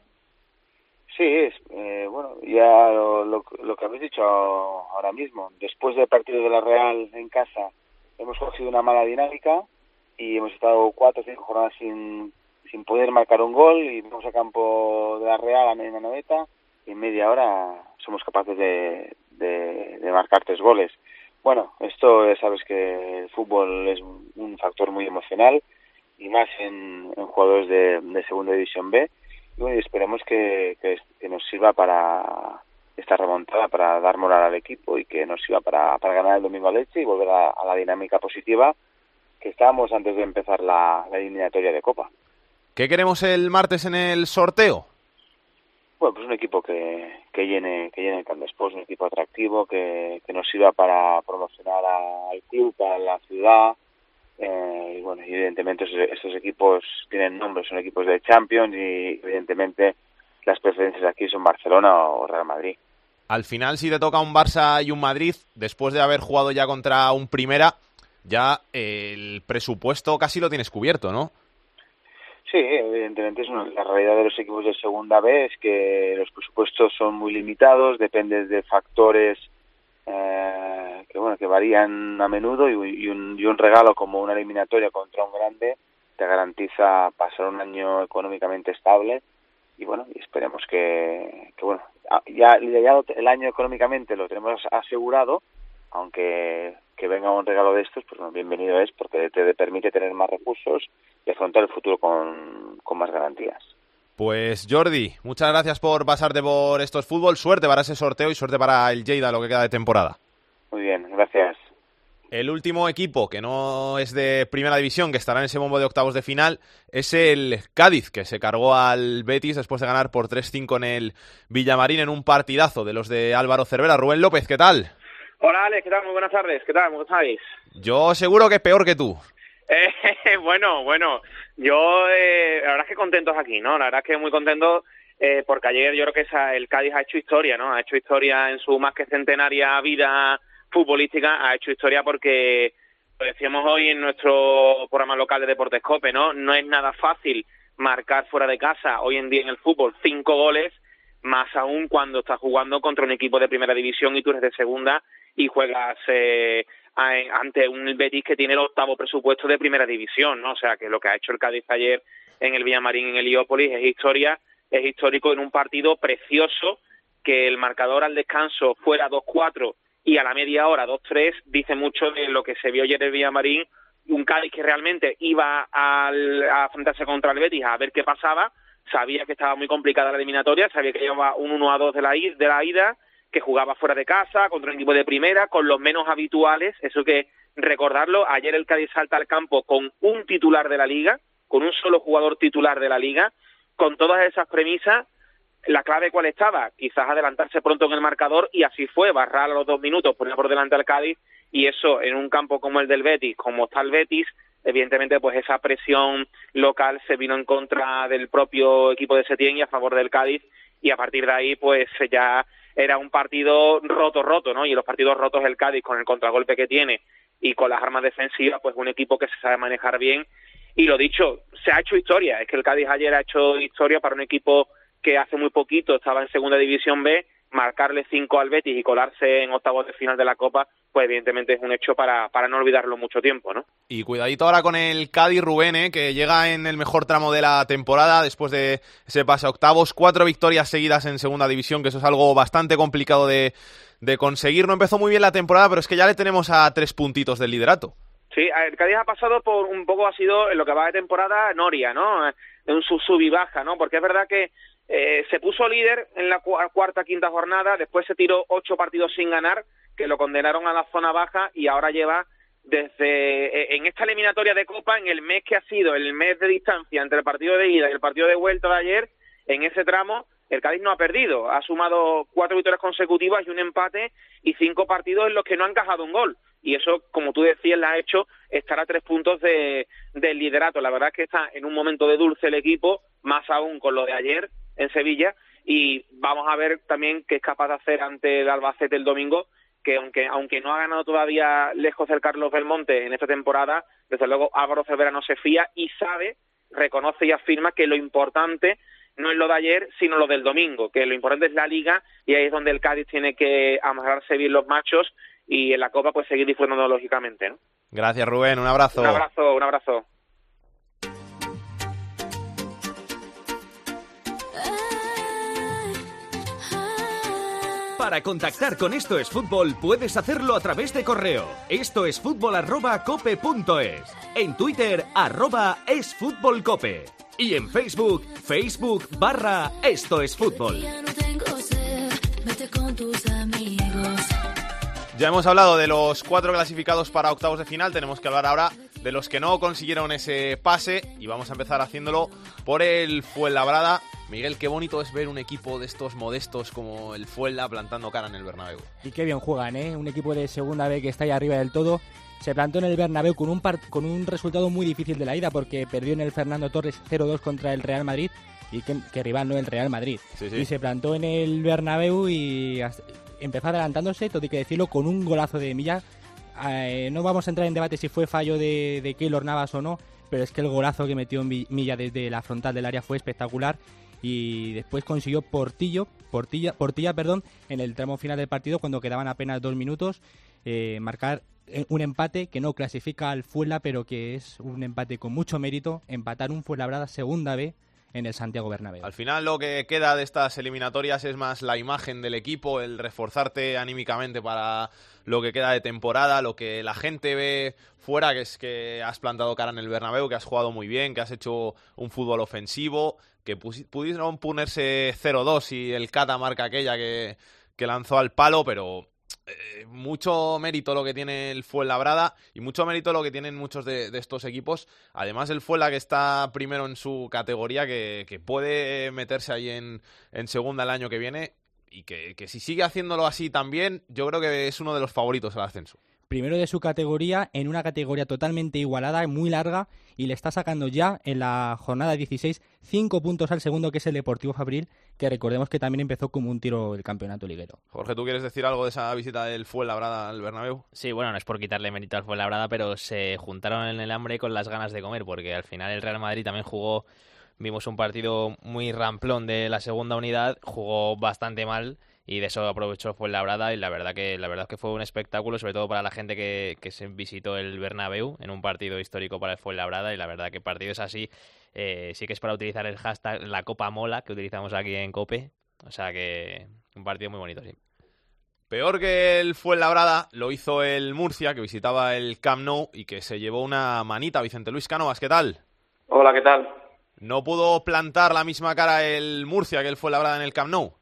[SPEAKER 18] Sí, es, eh, bueno, ya lo, lo, lo que habéis dicho ahora mismo. Después del partido de la Real en casa, hemos cogido una mala dinámica y hemos estado cuatro o cinco jornadas sin, sin poder marcar un gol y vamos a campo de la Real a media noveta y en media hora somos capaces de, de, marcar tres goles. Bueno, esto ya sabes que el fútbol es un un factor muy emocional y más en, en jugadores de, de segunda división B y bueno, esperemos que, que, que nos sirva para esta remontada, para dar moral al equipo y que nos sirva para, para ganar el domingo a Leche y volver a, a la dinámica positiva que estábamos antes de empezar la, la eliminatoria de Copa.
[SPEAKER 1] ¿Qué queremos el martes en el sorteo?
[SPEAKER 18] Bueno, pues un equipo que, que llene que llene el Camp un equipo atractivo que, que nos sirva para promocionar al club, a la ciudad. Eh, y bueno, evidentemente esos, esos equipos tienen nombres, son equipos de Champions y evidentemente las preferencias aquí son Barcelona o Real Madrid.
[SPEAKER 1] Al final, si te toca un Barça y un Madrid, después de haber jugado ya contra un Primera, ya eh, el presupuesto casi lo tienes cubierto, ¿no?
[SPEAKER 18] Sí, evidentemente es una- la realidad de los equipos de segunda B es que los presupuestos son muy limitados, depende de factores eh, que bueno que varían a menudo y, y un, y un regalo como una eliminatoria contra un grande te garantiza pasar un año económicamente estable y bueno esperemos que, que bueno ah, ya, ya el año económicamente lo tenemos asegurado aunque que venga un regalo de estos, pues bienvenido es porque te permite tener más recursos y afrontar el futuro con, con más garantías.
[SPEAKER 1] Pues Jordi, muchas gracias por pasarte por estos fútbol. Suerte para ese sorteo y suerte para el Lleida, lo que queda de temporada.
[SPEAKER 18] Muy bien, gracias.
[SPEAKER 1] El último equipo que no es de primera división, que estará en ese bombo de octavos de final, es el Cádiz, que se cargó al Betis después de ganar por 3-5 en el Villamarín en un partidazo de los de Álvaro Cervera. Rubén López, ¿qué tal?
[SPEAKER 17] Hola Alex, ¿qué tal? Muy buenas tardes, ¿qué tal? ¿Cómo estáis?
[SPEAKER 1] Yo seguro que peor que tú.
[SPEAKER 17] Bueno, bueno, yo eh, la verdad es que contentos aquí, ¿no? La verdad es que muy contentos eh, porque ayer yo creo que esa, el Cádiz ha hecho historia, ¿no? Ha hecho historia en su más que centenaria vida futbolística, ha hecho historia porque lo decíamos hoy en nuestro programa local de Deportes Cope, ¿no? No es nada fácil marcar fuera de casa hoy en día en el fútbol cinco goles, más aún cuando estás jugando contra un equipo de primera división y tú eres de segunda y juegas eh, ante un Betis que tiene el octavo presupuesto de primera división, ¿no? O sea, que lo que ha hecho el Cádiz ayer en el Villamarín, en el Heliópolis, es historia, es histórico en un partido precioso que el marcador al descanso fuera 2-4 y a la media hora 2-3 dice mucho de lo que se vio ayer en el Villamarín, un Cádiz que realmente iba al, a enfrentarse contra el Betis a ver qué pasaba, sabía que estaba muy complicada la eliminatoria, sabía que llevaba un 1 a 2 de la, de la ida, que jugaba fuera de casa, contra un equipo de primera, con los menos habituales, eso que recordarlo, ayer el Cádiz salta al campo con un titular de la liga, con un solo jugador titular de la liga, con todas esas premisas, la clave cuál estaba, quizás adelantarse pronto en el marcador y así fue, barrar a los dos minutos, poner por delante al Cádiz y eso en un campo como el del Betis, como está el Betis, evidentemente pues esa presión local se vino en contra del propio equipo de Setién y a favor del Cádiz y a partir de ahí pues ya era un partido roto roto, ¿no? Y los partidos rotos el Cádiz con el contragolpe que tiene y con las armas defensivas, pues un equipo que se sabe manejar bien y lo dicho, se ha hecho historia, es que el Cádiz ayer ha hecho historia para un equipo que hace muy poquito estaba en segunda división B, marcarle cinco al Betis y colarse en octavos de final de la Copa, pues evidentemente es un hecho para, para no olvidarlo mucho tiempo, ¿no?
[SPEAKER 1] Y cuidadito ahora con el Cádiz Rubén, ¿eh? que llega en el mejor tramo de la temporada después de ese pase a octavos. Cuatro victorias seguidas en segunda división, que eso es algo bastante complicado de, de conseguir. No empezó muy bien la temporada, pero es que ya le tenemos a tres puntitos del liderato.
[SPEAKER 17] Sí, el Cádiz ha pasado por un poco, ha sido en lo que va de temporada Noria, ¿no? De un sub, sub y baja, ¿no? Porque es verdad que eh, se puso líder en la cuarta, quinta jornada, después se tiró ocho partidos sin ganar, que lo condenaron a la zona baja y ahora lleva desde en esta eliminatoria de Copa, en el mes que ha sido el mes de distancia entre el partido de ida y el partido de vuelta de ayer, en ese tramo el Cádiz no ha perdido, ha sumado cuatro victorias consecutivas y un empate y cinco partidos en los que no ha encajado un gol. Y eso, como tú decías, le ha hecho estar a tres puntos de, del liderato. La verdad es que está en un momento de dulce el equipo, más aún con lo de ayer en Sevilla. Y vamos a ver también qué es capaz de hacer ante el Albacete el domingo, que aunque, aunque no ha ganado todavía lejos el Carlos Belmonte en esta temporada, desde luego Álvaro Cervera no se fía y sabe, reconoce y afirma que lo importante no es lo de ayer, sino lo del domingo, que lo importante es la liga y ahí es donde el Cádiz tiene que amarrarse bien los machos y en la Copa pues seguir disfrutando lógicamente. ¿no?
[SPEAKER 1] Gracias Rubén, un abrazo.
[SPEAKER 17] Un abrazo, un abrazo.
[SPEAKER 9] Para contactar con Esto es Fútbol puedes hacerlo a través de correo. Esto es fútbol arroba cope punto es. En Twitter arroba es fútbol cope. Y en Facebook, Facebook barra Esto es Fútbol.
[SPEAKER 1] Ya hemos hablado de los cuatro clasificados para octavos de final, tenemos que hablar ahora de los que no consiguieron ese pase y vamos a empezar haciéndolo por el Fuenlabrada. Miguel, qué bonito es ver un equipo de estos modestos como el Fuenla plantando cara en el Bernabéu.
[SPEAKER 4] Y qué bien juegan, ¿eh? Un equipo de segunda B que está ahí arriba del todo. Se plantó en el Bernabéu con un, con un resultado muy difícil de la ida porque perdió en el Fernando Torres 0-2 contra el Real Madrid y que, rival no el Real Madrid. Y se plantó en el Bernabéu y empezó adelantándose, todo hay que decirlo, con un golazo de Milla. Eh, no vamos a entrar en debate si fue fallo de, de Keylor Navas o no, pero es que el golazo que metió Milla desde la frontal del área fue espectacular y después consiguió Portillo, Portilla, Portilla perdón, en el tramo final del partido cuando quedaban apenas dos minutos eh, marcar eh, un empate que no clasifica al Fuenla pero que es un empate con mucho mérito, empatar un Fuenlabrada segunda B en el Santiago Bernabéu.
[SPEAKER 1] Al final lo que queda de estas eliminatorias es más la imagen del equipo, el reforzarte anímicamente para lo que queda de temporada, lo que la gente ve fuera, que es que has plantado cara en el Bernabéu, que has jugado muy bien, que has hecho un fútbol ofensivo, que pudieron ponerse 0-2 y el Cata marca aquella que, que lanzó al palo, pero eh, mucho mérito lo que tiene el Fuenlabrada y mucho mérito lo que tienen muchos de, estos equipos. Además, el Fuenla que está primero en su categoría, que, puede meterse ahí en, en, segunda el año que viene y que, que si sigue haciéndolo así también, yo creo que es uno de los favoritos al ascenso
[SPEAKER 4] primero de su categoría en una categoría totalmente igualada, muy larga, y le está sacando ya en la jornada 16 cinco puntos al segundo, que es el Deportivo Fabril, que recordemos que también empezó como un tiro el campeonato liguero.
[SPEAKER 1] Jorge, ¿tú quieres decir algo de esa visita del Fuenlabrada al Bernabéu?
[SPEAKER 2] Sí, bueno, no es por quitarle mérito al Fuenlabrada, pero se juntaron en el hambre con las ganas de comer, porque al final el Real Madrid también jugó, vimos un partido muy ramplón de la segunda unidad, jugó bastante mal y de eso aprovechó fue Labrada y la verdad que la verdad que fue un espectáculo sobre todo para la gente que, que se visitó el Bernabéu en un partido histórico para el Fuenlabrada y la verdad que partidos así eh, sí que es para utilizar el hashtag la Copa Mola que utilizamos aquí en Cope o sea que un partido muy bonito sí
[SPEAKER 1] Peor que el Fuenlabrada lo hizo el Murcia, que visitaba el Camp Nou y que se llevó una manita. Vicente Luis Canovas, ¿qué tal?
[SPEAKER 19] Hola, ¿qué tal?
[SPEAKER 1] ¿No pudo plantar la misma cara el Murcia que el Fuenlabrada en el Camp Nou?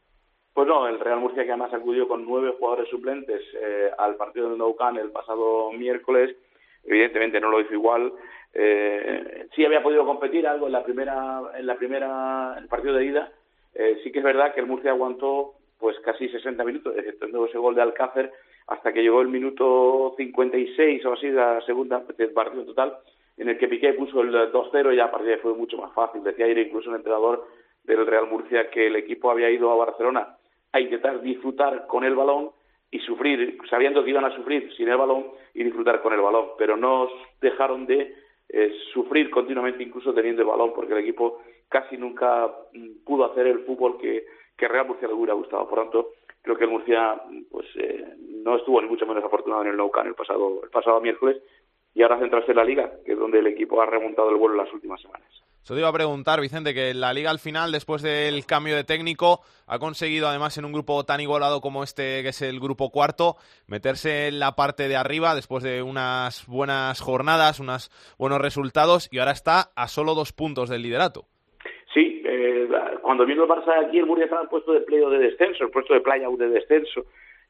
[SPEAKER 19] Pues no, el Real Murcia que además acudió con nueve jugadores suplentes eh, al partido del Nou Camp el pasado miércoles, evidentemente no lo hizo igual. Eh, sí había podido competir algo en la primera, en la primera, el partido de ida. Eh, sí que es verdad que el Murcia aguantó pues casi 60 minutos, exceptuando ese gol de Alcácer, hasta que llegó el minuto 56 o así de la segunda del partido total, en el que Piqué puso el 2-0 y ya a partir de ahí fue mucho más fácil. Decía ayer incluso el entrenador del Real Murcia que el equipo había ido a Barcelona a intentar disfrutar con el balón y sufrir, sabiendo que iban a sufrir sin el balón y disfrutar con el balón, pero no dejaron de eh, sufrir continuamente incluso teniendo el balón, porque el equipo casi nunca mm, pudo hacer el fútbol que, que Real Murcia le hubiera gustado. Por tanto, creo que el Murcia pues eh, no estuvo ni mucho menos afortunado en el Nou el pasado, el pasado miércoles y ahora centrarse en la Liga, que es donde el equipo ha remontado el vuelo en las últimas semanas.
[SPEAKER 1] Eso te iba a preguntar, Vicente, que la liga al final, después del cambio de técnico, ha conseguido, además, en un grupo tan igualado como este, que es el grupo cuarto, meterse en la parte de arriba después de unas buenas jornadas, unos buenos resultados, y ahora está a solo dos puntos del liderato.
[SPEAKER 19] Sí, eh, cuando vino el Barça aquí, el Murcia estaba en puesto de playo de descenso, el puesto de playa de descenso.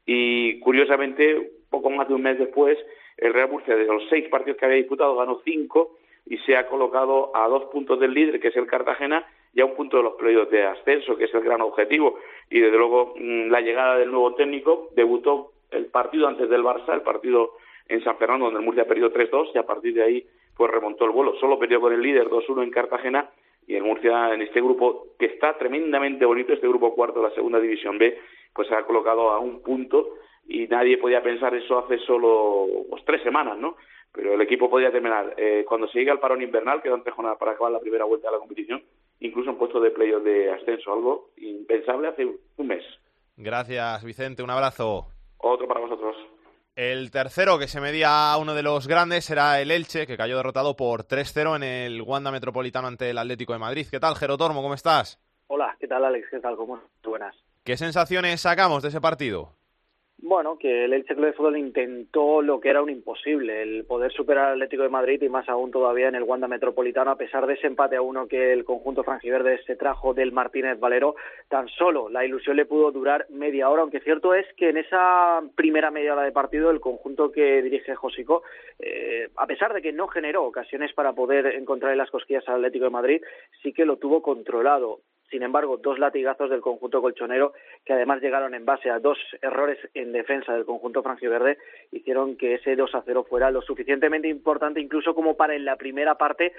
[SPEAKER 19] Y curiosamente, poco más de un mes después, el Real Murcia, de los seis partidos que había disputado, ganó cinco y se ha colocado a dos puntos del líder, que es el Cartagena, y a un punto de los playoffs de ascenso, que es el gran objetivo. Y desde luego, mm, la llegada del nuevo técnico debutó el partido antes del Barça, el partido en San Fernando, donde el Murcia perdió 3-2, y a partir de ahí pues remontó el vuelo. Solo perdió con el líder 2-1 en Cartagena y el Murcia en este grupo que está tremendamente bonito, este grupo cuarto de la segunda división B, pues se ha colocado a un punto y nadie podía pensar eso hace solo pues, tres semanas, ¿no? Pero el equipo podía terminar. Eh, cuando se llega al parón invernal, quedan tres jornadas para acabar la primera vuelta de la competición, incluso en puesto de playoff de ascenso, algo impensable hace un mes.
[SPEAKER 1] Gracias, Vicente. Un abrazo.
[SPEAKER 19] Otro para vosotros.
[SPEAKER 1] El tercero que se medía a uno de los grandes era el Elche, que cayó derrotado por 3-0 en el Wanda Metropolitano ante el Atlético de Madrid. ¿Qué tal, Gerotormo? ¿Cómo estás?
[SPEAKER 20] Hola, ¿qué tal, Alex? ¿Qué tal? ¿Cómo estás? Buenas.
[SPEAKER 1] ¿Qué sensaciones sacamos de ese partido?
[SPEAKER 20] Bueno, que el Elche Club de Fútbol intentó lo que era un imposible, el poder superar al Atlético de Madrid y más aún todavía en el Wanda Metropolitano, a pesar de ese empate a uno que el conjunto franjiverde se trajo del Martínez Valero, tan solo la ilusión le pudo durar media hora, aunque cierto es que en esa primera media hora de partido el conjunto que dirige Josico, eh, a pesar de que no generó ocasiones para poder encontrar en las cosquillas al Atlético de Madrid, sí que lo tuvo controlado. Sin embargo, dos latigazos del conjunto colchonero, que además llegaron en base a dos errores en defensa del conjunto franjiverde, hicieron que ese 2 a 0 fuera lo suficientemente importante, incluso como para en la primera parte,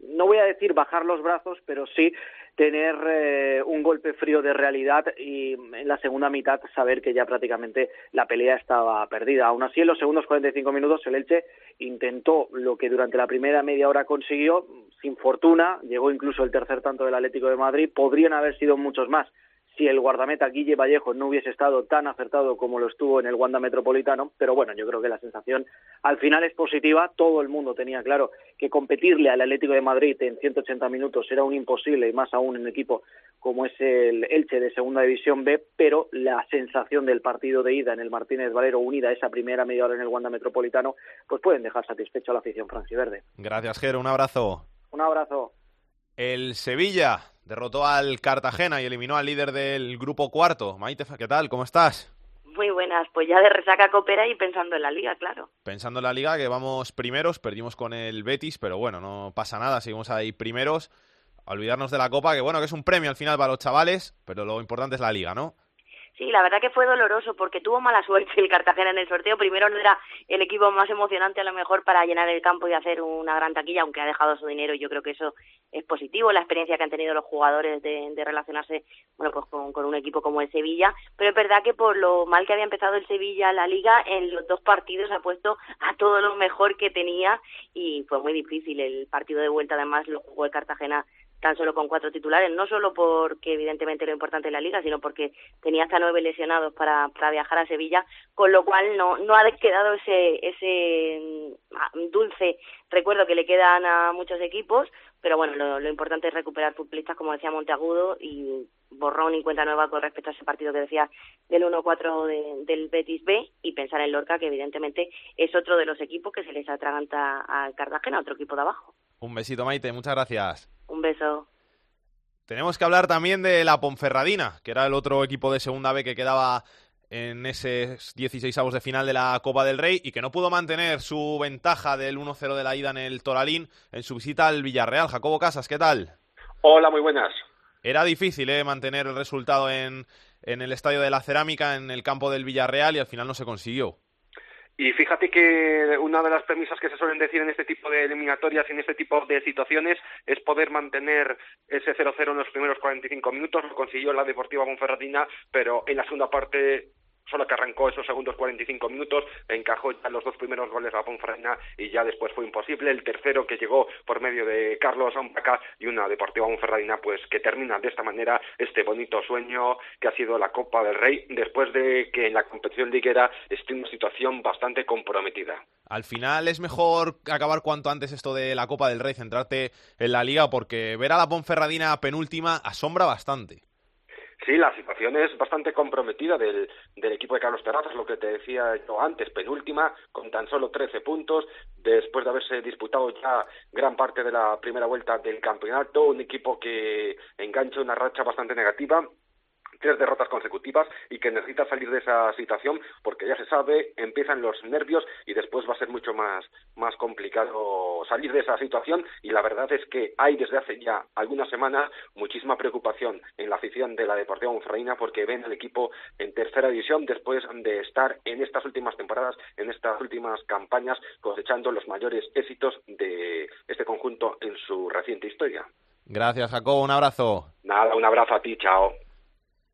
[SPEAKER 20] no voy a decir bajar los brazos, pero sí tener eh, un golpe frío de realidad y en la segunda mitad saber que ya prácticamente la pelea estaba perdida. Aún así, en los segundos 45 minutos el Elche intentó lo que durante la primera media hora consiguió, sin fortuna, llegó incluso el tercer tanto del Atlético de Madrid, podrían haber sido muchos más si el guardameta Guille Vallejo no hubiese estado tan acertado como lo estuvo en el Wanda Metropolitano, pero bueno, yo creo que la sensación al final es positiva, todo el mundo tenía claro que competirle al Atlético de Madrid en 180 minutos era un imposible y más aún en equipo como es el Elche de Segunda División B, pero la sensación del partido de ida en el Martínez Valero unida a esa primera media hora en el Wanda Metropolitano, pues pueden dejar satisfecho a la afición franciverde.
[SPEAKER 1] Gracias, Jero, un abrazo.
[SPEAKER 20] Un abrazo.
[SPEAKER 1] El Sevilla derrotó al Cartagena y eliminó al líder del grupo cuarto. Maite, ¿qué tal? ¿Cómo estás?
[SPEAKER 21] Muy buenas, pues ya de resaca copera y pensando en la liga, claro.
[SPEAKER 1] Pensando en la liga, que vamos primeros, perdimos con el Betis, pero bueno, no pasa nada, seguimos ahí primeros. A olvidarnos de la copa, que bueno, que es un premio al final para los chavales, pero lo importante es la liga, ¿no?
[SPEAKER 21] Sí, la verdad que fue doloroso porque tuvo mala suerte el Cartagena en el sorteo. Primero no era el equipo más emocionante a lo mejor para llenar el campo y hacer una gran taquilla, aunque ha dejado su dinero y yo creo que eso es positivo, la experiencia que han tenido los jugadores de, relacionarse bueno pues con, con, un equipo como el Sevilla. Pero es verdad que por lo mal que había empezado el Sevilla la liga, en los dos partidos ha puesto a todo lo mejor que tenía y fue muy difícil. El partido de vuelta además lo jugó el Cartagena tan solo con cuatro titulares, no solo porque evidentemente lo importante es la liga, sino porque tenía hasta nueve lesionados para, para viajar a Sevilla, con lo cual no, no ha quedado ese, ese mm, dulce recuerdo que le quedan a muchos equipos, pero bueno, lo, importante es recuperar futbolistas, como decía Monteagudo, y borrón y cuenta nueva con respecto a ese partido que decía del 1-4 del Betis B, y pensar en Lorca, que evidentemente es otro de los equipos que se les atraganta al Cartagena, otro equipo de abajo.
[SPEAKER 1] Un besito, Maite, muchas gracias.
[SPEAKER 21] Un beso.
[SPEAKER 1] Tenemos que hablar también de la Ponferradina, que era el otro equipo de segunda B que quedaba en esos 16 avos de final de la Copa del Rey y que no pudo mantener su ventaja del 1-0 de la ida en el Toralín en su visita al Villarreal. Jacobo Casas, ¿qué tal?
[SPEAKER 22] Hola, muy buenas.
[SPEAKER 1] Era difícil ¿eh? mantener el resultado en, en el Estadio de la Cerámica, en el campo del Villarreal, y al final no se consiguió.
[SPEAKER 22] Y fíjate que una de las premisas que se suelen decir en este tipo de eliminatorias y en este tipo de situaciones es poder mantener ese 0-0 en los primeros 45 minutos. Lo consiguió la Deportiva Monferratina, pero en la segunda parte solo que arrancó esos segundos 45 minutos, encajó ya los dos primeros goles a Ponferradina y ya después fue imposible. El tercero que llegó por medio de Carlos Ampaca y una Deportiva Ponferradina pues que termina de esta manera este bonito sueño que ha sido la Copa del Rey después de que en la competición liguera esté en una situación bastante comprometida.
[SPEAKER 1] Al final es mejor acabar cuanto antes esto de la Copa del Rey, centrarte en la liga porque ver a la Ponferradina penúltima asombra bastante.
[SPEAKER 22] Sí, la situación es bastante comprometida del, equipo de Carlos Terrazas, lo que te decía yo antes, penúltima, con tan solo 13 puntos, después de haberse disputado ya gran parte de la primera vuelta del campeonato, un equipo que engancha una racha bastante negativa tres derrotas consecutivas y que necesita salir de esa situación porque ya se sabe, empiezan los nervios y después va a ser mucho más, más complicado salir de esa situación y la verdad es que hay desde hace ya algunas semanas muchísima preocupación en la afición de la Deportiva Monferraina porque ven al equipo en tercera división después de estar en estas últimas temporadas, en estas últimas campañas cosechando los mayores éxitos de este conjunto en su reciente historia.
[SPEAKER 1] Gracias, Jacobo. Un abrazo.
[SPEAKER 22] Nada, un abrazo a ti. Chao.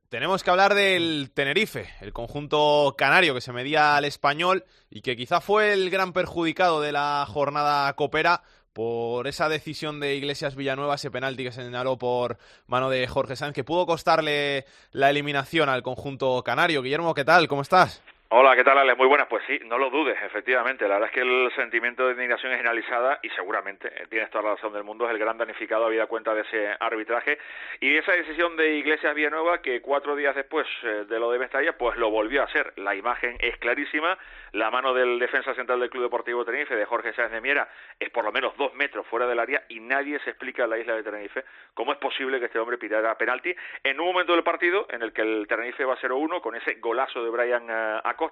[SPEAKER 1] Tenemos que hablar del Tenerife, el conjunto canario que se medía al español y que quizá fue el gran perjudicado de la jornada copera por esa decisión de Iglesias Villanueva, ese penalti que señaló por mano de Jorge Sánchez, que pudo costarle la eliminación al conjunto canario. Guillermo, ¿qué tal? ¿Cómo estás?
[SPEAKER 23] Hola, ¿qué tal, Ale? Muy buenas. Pues sí, no lo dudes, efectivamente. La verdad es que el sentimiento de indignación es generalizada y seguramente, eh, tienes toda la razón del mundo, es el gran danificado habida cuenta de ese arbitraje. Y esa decisión de Iglesias Villanueva, que cuatro días después eh, de lo de Mestalla, pues lo volvió a hacer. La imagen es clarísima. La mano del defensa central del Club Deportivo Tenerife, de Jorge Sáenz de Miera, es por lo menos dos metros fuera del área y nadie se explica en la isla de Tenerife cómo es posible que este hombre pitara penalti en un momento del partido en el que el Tenerife va 0-1 con ese golazo de Brian eh, Acosta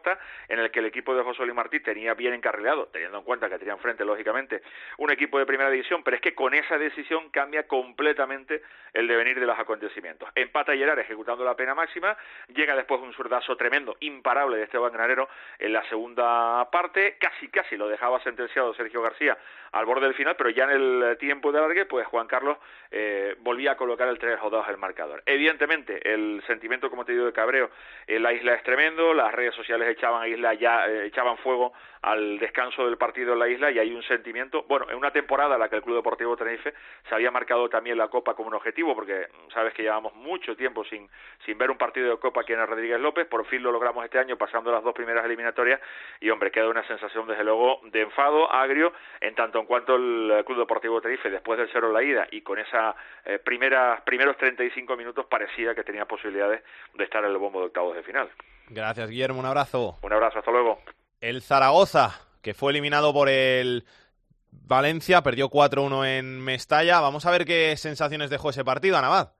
[SPEAKER 23] En el que el equipo de José Luis Martí tenía bien encarrilado, teniendo en cuenta que tenían frente, lógicamente, un equipo de primera división, pero es que con esa decisión cambia completamente el devenir de los acontecimientos. Empata Gerard ejecutando la pena máxima, llega después un zurdazo tremendo, imparable de Esteban Granero en la segunda parte, casi casi lo dejaba sentenciado Sergio García al borde del final, pero ya en el tiempo de alargue, pues Juan Carlos eh, volvía a colocar el 3 o 2 el marcador. Evidentemente, el sentimiento, como te digo, de cabreo en la isla es tremendo, las redes sociales echaban a Isla ya eh, echaban fuego al descanso del partido en la isla y hay un sentimiento, bueno, en una temporada en la que el Club Deportivo Tenerife se había marcado también la Copa como un objetivo, porque sabes que llevamos mucho tiempo sin, sin ver un partido de Copa aquí en Rodríguez López, por fin lo logramos este año pasando las dos primeras eliminatorias y hombre, queda una sensación desde luego de enfado, agrio, en tanto en cuanto el Club Deportivo Tenerife después del cero en la ida y con esa eh, primera, primeros 35 minutos parecía que tenía posibilidades de estar en el bombo de octavos de final.
[SPEAKER 1] Gracias, Guillermo. Un abrazo.
[SPEAKER 23] Un abrazo. Hasta luego.
[SPEAKER 1] El Zaragoza, que fue eliminado por el Valencia, perdió 4-1 en Mestalla. Vamos a ver qué sensaciones dejó ese partido, Anabad.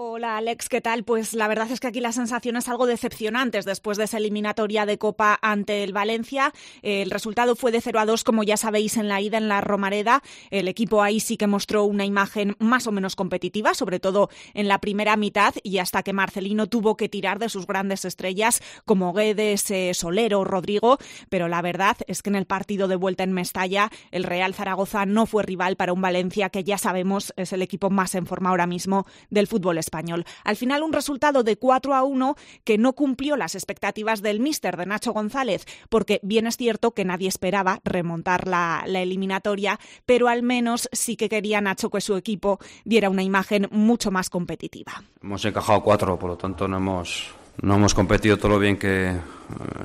[SPEAKER 24] Hola Alex, ¿qué tal? Pues la verdad es que aquí las sensaciones algo decepcionantes después de esa eliminatoria de Copa ante el Valencia. El resultado fue de 0 a 2, como ya sabéis, en la ida en la Romareda. El equipo ahí sí que mostró una imagen más o menos competitiva, sobre todo en la primera mitad y hasta que Marcelino tuvo que tirar de sus grandes estrellas como Guedes, eh, Solero, Rodrigo. Pero la verdad es que en el partido de vuelta en Mestalla, el Real Zaragoza no fue rival para un Valencia que ya sabemos es el equipo más en forma ahora mismo del fútbol español. Al final un resultado de 4 a 1 que no cumplió las expectativas del míster de Nacho González, porque bien es cierto que nadie esperaba remontar la, la eliminatoria, pero al menos sí que quería Nacho que su equipo diera una imagen mucho más competitiva.
[SPEAKER 25] Hemos encajado cuatro, por lo tanto no hemos, no hemos competido todo lo bien que,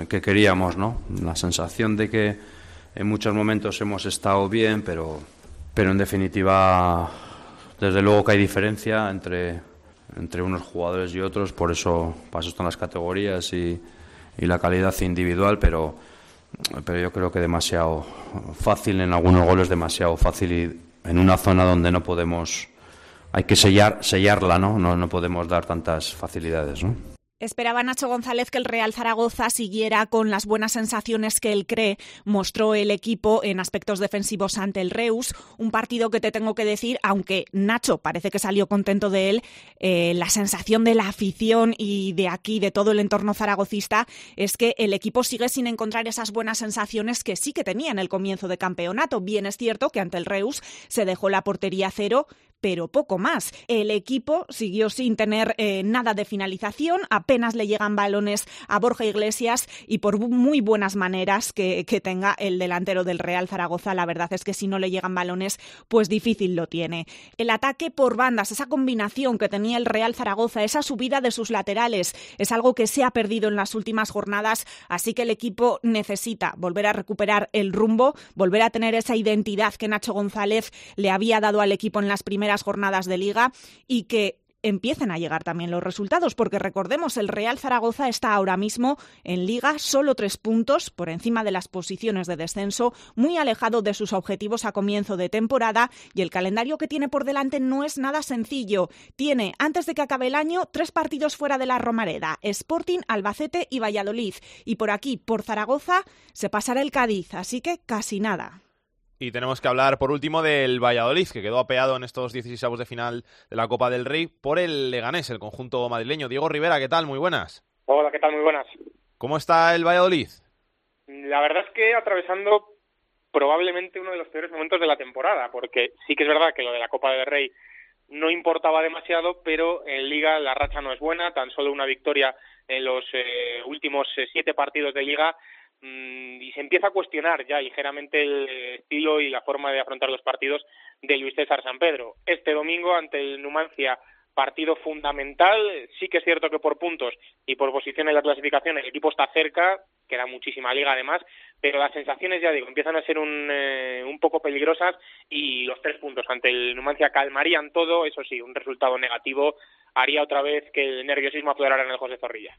[SPEAKER 25] que queríamos, ¿no? La sensación de que en muchos momentos hemos estado bien, pero, pero en definitiva, desde luego que hay diferencia entre entre unos jugadores y otros, por eso paso están las categorías y, y, la calidad individual, pero, pero yo creo que demasiado fácil, en algunos goles demasiado fácil y en una zona donde no podemos, hay que sellar, sellarla, ¿no? No, no podemos dar tantas facilidades, ¿no?
[SPEAKER 24] Esperaba Nacho González que el Real Zaragoza siguiera con las buenas sensaciones que él cree mostró el equipo en aspectos defensivos ante el Reus. Un partido que te tengo que decir, aunque Nacho parece que salió contento de él, eh, la sensación de la afición y de aquí, de todo el entorno zaragocista, es que el equipo sigue sin encontrar esas buenas sensaciones que sí que tenía en el comienzo de campeonato. Bien es cierto que ante el Reus se dejó la portería cero, pero poco más. El equipo siguió sin tener eh, nada de finalización, apenas le llegan balones a Borja Iglesias y por muy buenas maneras que, que, tenga el delantero del Real Zaragoza, la verdad es que si no le llegan balones, pues difícil lo tiene. El ataque por bandas, esa combinación que tenía el Real Zaragoza, esa subida de sus laterales, es algo que se ha perdido en las últimas jornadas, así que el equipo necesita volver a recuperar el rumbo, volver a tener esa identidad que Nacho González le había dado al equipo en las primeras jornadas de liga y que empiecen a llegar también los resultados, porque recordemos, el Real Zaragoza está ahora mismo en liga solo tres puntos por encima de las posiciones de descenso, muy alejado de sus objetivos a comienzo de temporada y el calendario que tiene por delante no es nada sencillo. Tiene, antes de que acabe el año, tres partidos fuera de la Romareda, Sporting, Albacete y Valladolid. Y por aquí, por Zaragoza, se pasará el Cádiz, así que casi nada.
[SPEAKER 1] Y tenemos que hablar por último del Valladolid, que quedó apeado en estos 16 de final de la Copa del Rey por el Leganés, el conjunto madrileño. Diego Rivera, ¿qué tal? Muy buenas.
[SPEAKER 26] Hola, ¿qué tal? Muy buenas.
[SPEAKER 1] ¿Cómo está el Valladolid?
[SPEAKER 26] La verdad es que atravesando probablemente uno de los peores momentos de la temporada, porque sí que es verdad que lo de la Copa del Rey no importaba demasiado, pero en Liga la racha no es buena, tan solo una victoria en los eh, últimos eh, siete partidos de Liga y se empieza a cuestionar ya ligeramente el estilo y la forma de afrontar los partidos de Luis César San Pedro. Este domingo ante el Numancia partido fundamental, sí que es cierto que por puntos y por posición en la clasificación el equipo está cerca, queda muchísima liga además, pero las sensaciones ya digo empiezan a ser un, eh, un poco peligrosas y los tres puntos ante el Numancia calmarían todo, eso sí, un resultado negativo haría otra vez que el nerviosismo aflorara en el José Zorrilla.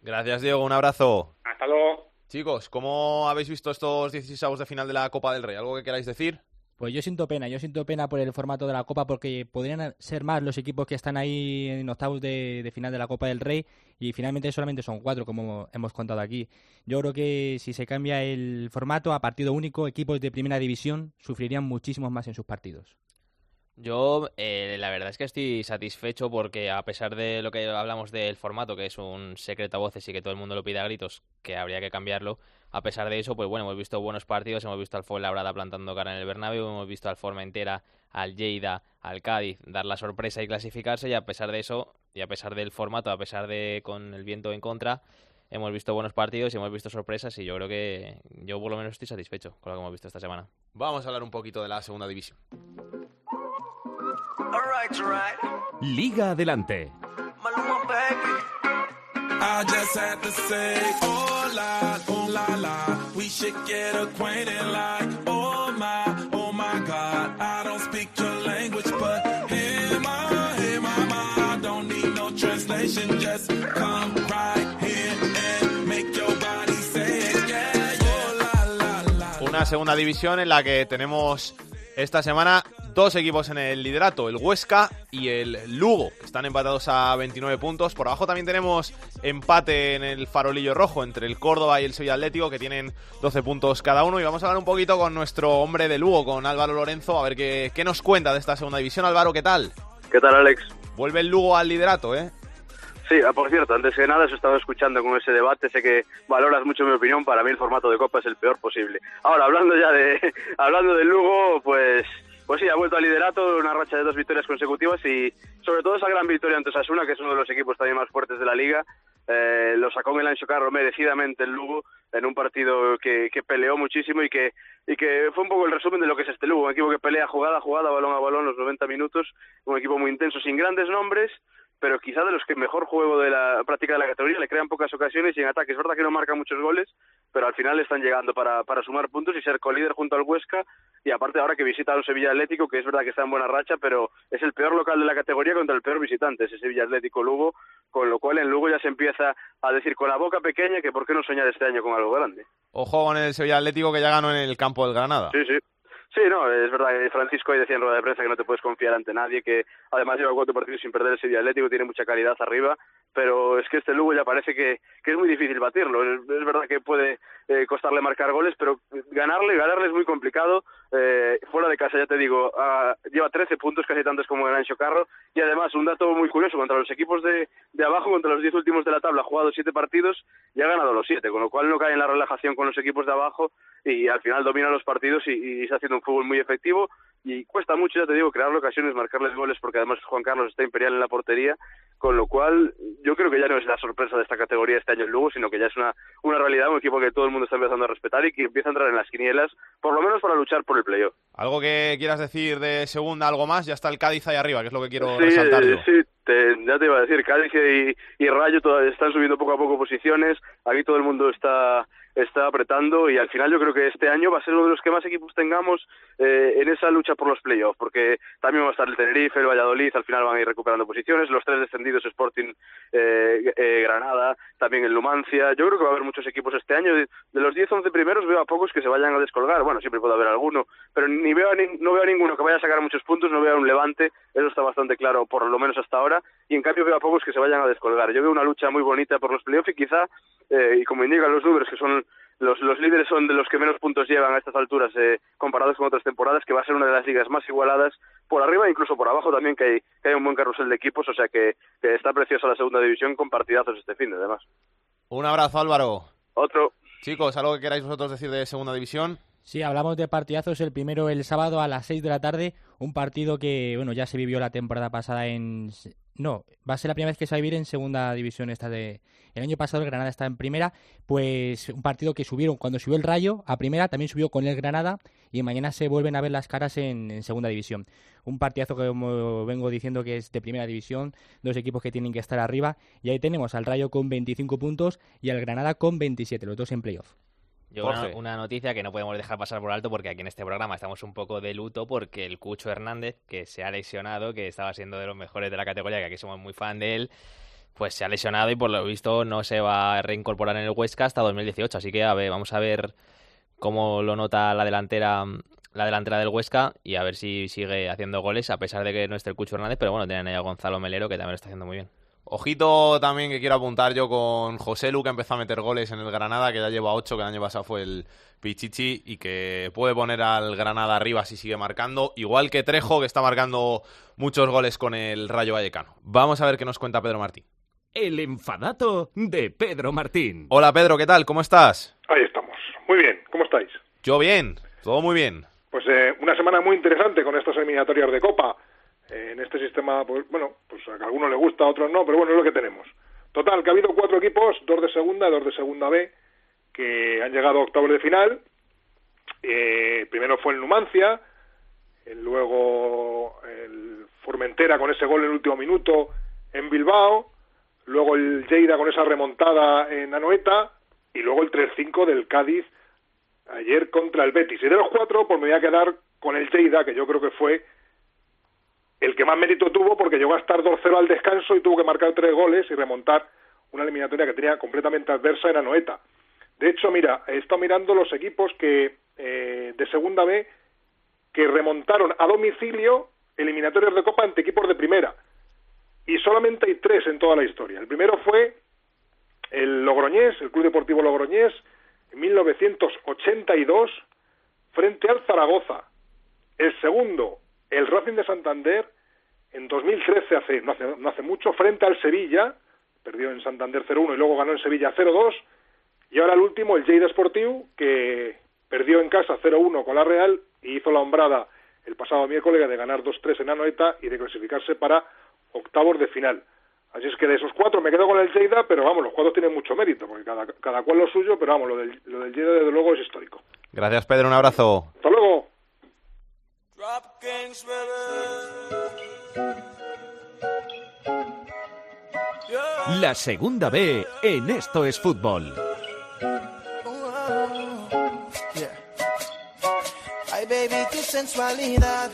[SPEAKER 1] Gracias Diego, un abrazo.
[SPEAKER 26] Hasta luego.
[SPEAKER 1] Chicos, ¿cómo habéis visto estos 16 de final de la Copa del Rey? ¿Algo que queráis decir?
[SPEAKER 4] Pues yo siento pena, yo siento pena por el formato de la Copa porque podrían ser más los equipos que están ahí en octavos de, final de la Copa del Rey y finalmente solamente son cuatro, como hemos contado aquí. Yo creo que si se cambia el formato a partido único, equipos de primera división sufrirían muchísimos más en sus partidos.
[SPEAKER 2] Yo, eh, la verdad es que estoy satisfecho porque a pesar de lo que hablamos del formato, que es un secreto a voces y que todo el mundo lo pide a gritos, que habría que cambiarlo, a pesar de eso, pues bueno, hemos visto buenos partidos, hemos visto al Fuenlabrada plantando cara en el Bernabéu, hemos visto al Formentera, al Lleida, al Cádiz dar la sorpresa y clasificarse y a pesar de eso, y a pesar del formato, a pesar de con el viento en contra, hemos visto buenos partidos y hemos visto sorpresas y yo creo que yo por lo menos estoy satisfecho con lo que hemos visto esta semana.
[SPEAKER 1] Vamos a hablar un poquito de la segunda división.
[SPEAKER 9] Liga Adelante.
[SPEAKER 10] I just had to say, oh la, oh la la, we should get acquainted like, oh my, oh my God, I don't speak your language, but hey my, hey my, I don't need no translation, just come right here and make your body say it, yeah, yeah. Oh, la, la, la.
[SPEAKER 1] Una segunda división en la que tenemos esta semana dos equipos en el liderato, el Huesca y el Lugo, que están empatados a 29 puntos. Por abajo también tenemos empate en el farolillo rojo entre el Córdoba y el Sevilla Atlético, que tienen 12 puntos cada uno. Y vamos a hablar un poquito con nuestro hombre de Lugo, con Álvaro Lorenzo, a ver qué, qué nos cuenta de esta segunda división. Álvaro, ¿qué tal?
[SPEAKER 27] ¿Qué tal, Alex?
[SPEAKER 1] Vuelve el Lugo al liderato, ¿eh?
[SPEAKER 27] Sí, ah, por cierto, antes que nada os estaba escuchando con ese debate, sé que valoras mucho mi opinión, para mí el formato de Copa es el peor posible. Ahora, hablando ya de, hablando del Lugo, pues pues sí, ha vuelto al liderato, una racha de dos victorias consecutivas y sobre todo esa gran victoria ante Osasuna, que es uno de los equipos también más fuertes de la liga. Eh, lo sacó en el Ancho Carro merecidamente el Lugo en un partido que, que, peleó muchísimo y que, y que fue un poco el resumen de lo que es este Lugo, un equipo que pelea jugada a jugada, balón a balón los 90 minutos, un equipo muy intenso, sin grandes nombres, pero quizá de los que mejor juego de la práctica de la categoría, le crean pocas ocasiones y en ataque. Es verdad que no marca muchos goles, pero al final están llegando para, para sumar puntos y ser colíder junto al Huesca. Y aparte ahora que visita a un Sevilla Atlético, que es verdad que está en buena racha, pero es el peor local de la categoría contra el peor visitante, ese Sevilla Atlético Lugo, con lo cual en Lugo ya se empieza a decir con la boca pequeña que por qué no soñar este año con algo grande.
[SPEAKER 1] Ojo con el Sevilla Atlético que ya ganó en el campo del Granada.
[SPEAKER 27] Sí, sí. Sí, no, es verdad. Francisco hoy decía en rueda de prensa que no te puedes confiar ante nadie, que además lleva cuatro partidos sin perder el Sevilla Atlético, tiene mucha calidad arriba, pero es que este Lugo ya parece que, es muy difícil batirlo. Es, verdad que puede eh, costarle marcar goles, pero ganarle, ganarle es muy complicado. Eh, fuera de casa, ya te digo, uh, lleva 13 puntos, casi tantos como el Ancho Carro, y además un dato muy curioso, contra los equipos de, de abajo, contra los 10 últimos de la tabla, ha jugado 7 partidos y ha ganado los 7, con lo cual no cae en la relajación con los equipos de abajo y al final domina los partidos y, y está haciendo un fútbol muy efectivo y cuesta mucho, ya te digo, crear ocasiones, marcarles goles, porque además Juan Carlos está imperial en la portería, con lo cual yo creo que ya no es la sorpresa de esta categoría este año en Lugo, sino que ya es una, una realidad, un equipo que todo el mundo está empezando a respetar y que empieza a entrar en las quinielas, por lo menos para luchar por el playoff.
[SPEAKER 1] ¿Algo que quieras decir de segunda, algo más? Ya está el Cádiz ahí arriba, que es lo que quiero resaltar yo.
[SPEAKER 27] Sí, te, ya te iba a decir, Cádiz y, y Rayo están subiendo poco a poco posiciones, aquí todo el mundo está está apretando y al final yo creo que este año va a ser uno de los que más equipos tengamos eh, en esa lucha por los playoffs, porque también va a estar el Tenerife, el Valladolid, al final van a ir recuperando posiciones, los tres descendidos Sporting eh, eh, Granada, también el Numancia, yo creo que va a haber muchos equipos este año, de, los 10-11 primeros veo a pocos que se vayan a descolgar, bueno, siempre puede haber alguno, pero ni veo no veo a ninguno que vaya a sacar muchos puntos, no veo a un levante, eso está bastante claro, por lo menos hasta ahora, y en cambio veo a pocos que se vayan a descolgar. Yo veo una lucha muy bonita por los playoffs y quizá, y como indican los números, que son los, los líderes son de los que menos puntos llevan a estas alturas eh, comparados con otras temporadas, que va a ser una de las ligas más igualadas por arriba e incluso por abajo también, que hay, que hay un buen carrusel de equipos, o sea que, que está preciosa la segunda división con partidazos este fin de además.
[SPEAKER 1] Un abrazo Álvaro.
[SPEAKER 27] Otro.
[SPEAKER 1] Chicos, ¿algo que queráis vosotros decir de segunda división?
[SPEAKER 4] Sí, hablamos de partidazos. El primero el sábado a las 6 de la tarde, un partido que bueno ya se vivió la temporada pasada en no, va a ser la primera vez que se va a vivir en segunda división esta de el año pasado el Granada está en primera, pues un partido que subieron cuando subió el Rayo a primera, también subió con el Granada y mañana se vuelven a ver las caras en, segunda división. Un partidazo que como vengo diciendo que es de primera división, dos equipos que tienen que estar arriba y ahí tenemos al Rayo con 25 puntos y al Granada con 27, los dos en playoff.
[SPEAKER 2] Yo una, noticia que no podemos dejar pasar por alto porque aquí en este programa estamos un poco de luto porque el Cucho Hernández, que se ha lesionado, que estaba siendo de los mejores de la categoría, que aquí somos muy fan de él, pues se ha lesionado y por lo visto no se va a reincorporar en el Huesca hasta 2018. Así que a ver, vamos a ver cómo lo nota la delantera la delantera del Huesca y a ver si sigue haciendo goles a pesar de que no esté el Cucho Hernández, pero bueno, tienen ahí a Gonzalo Melero que también lo está haciendo muy bien.
[SPEAKER 1] Ojito también que quiero apuntar yo con José Lu, que empezó a meter goles en el Granada, que ya lleva ocho, que el año pasado fue el Pichichi, y que puede poner al Granada arriba si sigue marcando, igual que Trejo, que está marcando muchos goles con el Rayo Vallecano. Vamos a ver qué nos cuenta Pedro Martín.
[SPEAKER 9] El enfadato de Pedro Martín.
[SPEAKER 1] Hola Pedro, ¿qué tal? ¿Cómo estás?
[SPEAKER 28] Ahí estamos. Muy bien, ¿cómo estáis?
[SPEAKER 1] Yo bien, todo muy bien.
[SPEAKER 28] Pues eh, una semana muy interesante con estas eliminatorias de Copa en este sistema, pues bueno, pues a algunos le gusta, a otros no, pero bueno, es lo que tenemos. Total, que ha habido cuatro equipos, dos de segunda dos de segunda B, que han llegado a octavos de final. Eh, primero fue el Numancia, luego el Formentera con ese gol en el último minuto en Bilbao, luego el Lleida con esa remontada en Anoeta y luego el 3-5 del Cádiz ayer contra el Betis. Y de los cuatro, pues me voy a quedar con el Lleida, que yo creo que fue el que más mérito tuvo porque llegó a estar 2-0 al descanso y tuvo que marcar tres goles y remontar una eliminatoria que tenía completamente adversa en Anoeta. De hecho, mira, he estado mirando los equipos que eh, de segunda B que remontaron a domicilio eliminatorias de Copa ante equipos de primera. Y solamente hay tres en toda la historia. El primero fue el Logroñés, el Club Deportivo Logroñés, en 1982, frente al Zaragoza. El segundo, el Racing de Santander en 2013, hace, no, hace, no hace mucho, frente al Sevilla, perdió en Santander 0-1 y luego ganó en Sevilla 0-2, y ahora el último, el Lleida Sportiu, que perdió en casa 0-1 con la Real y hizo la hombrada el pasado miércoles de ganar 2-3 en Anoeta y de clasificarse para octavos de final. Así es que de esos cuatro me quedo con el Lleida, pero vamos, los cuatro tienen mucho mérito, porque cada, cada cual lo suyo, pero vamos, lo del, lo del Lleida desde luego es histórico.
[SPEAKER 1] Gracias Pedro, un abrazo.
[SPEAKER 28] Hasta luego.
[SPEAKER 9] La segunda B en Esto es Fútbol.
[SPEAKER 29] Ay, baby, tu sensualidad.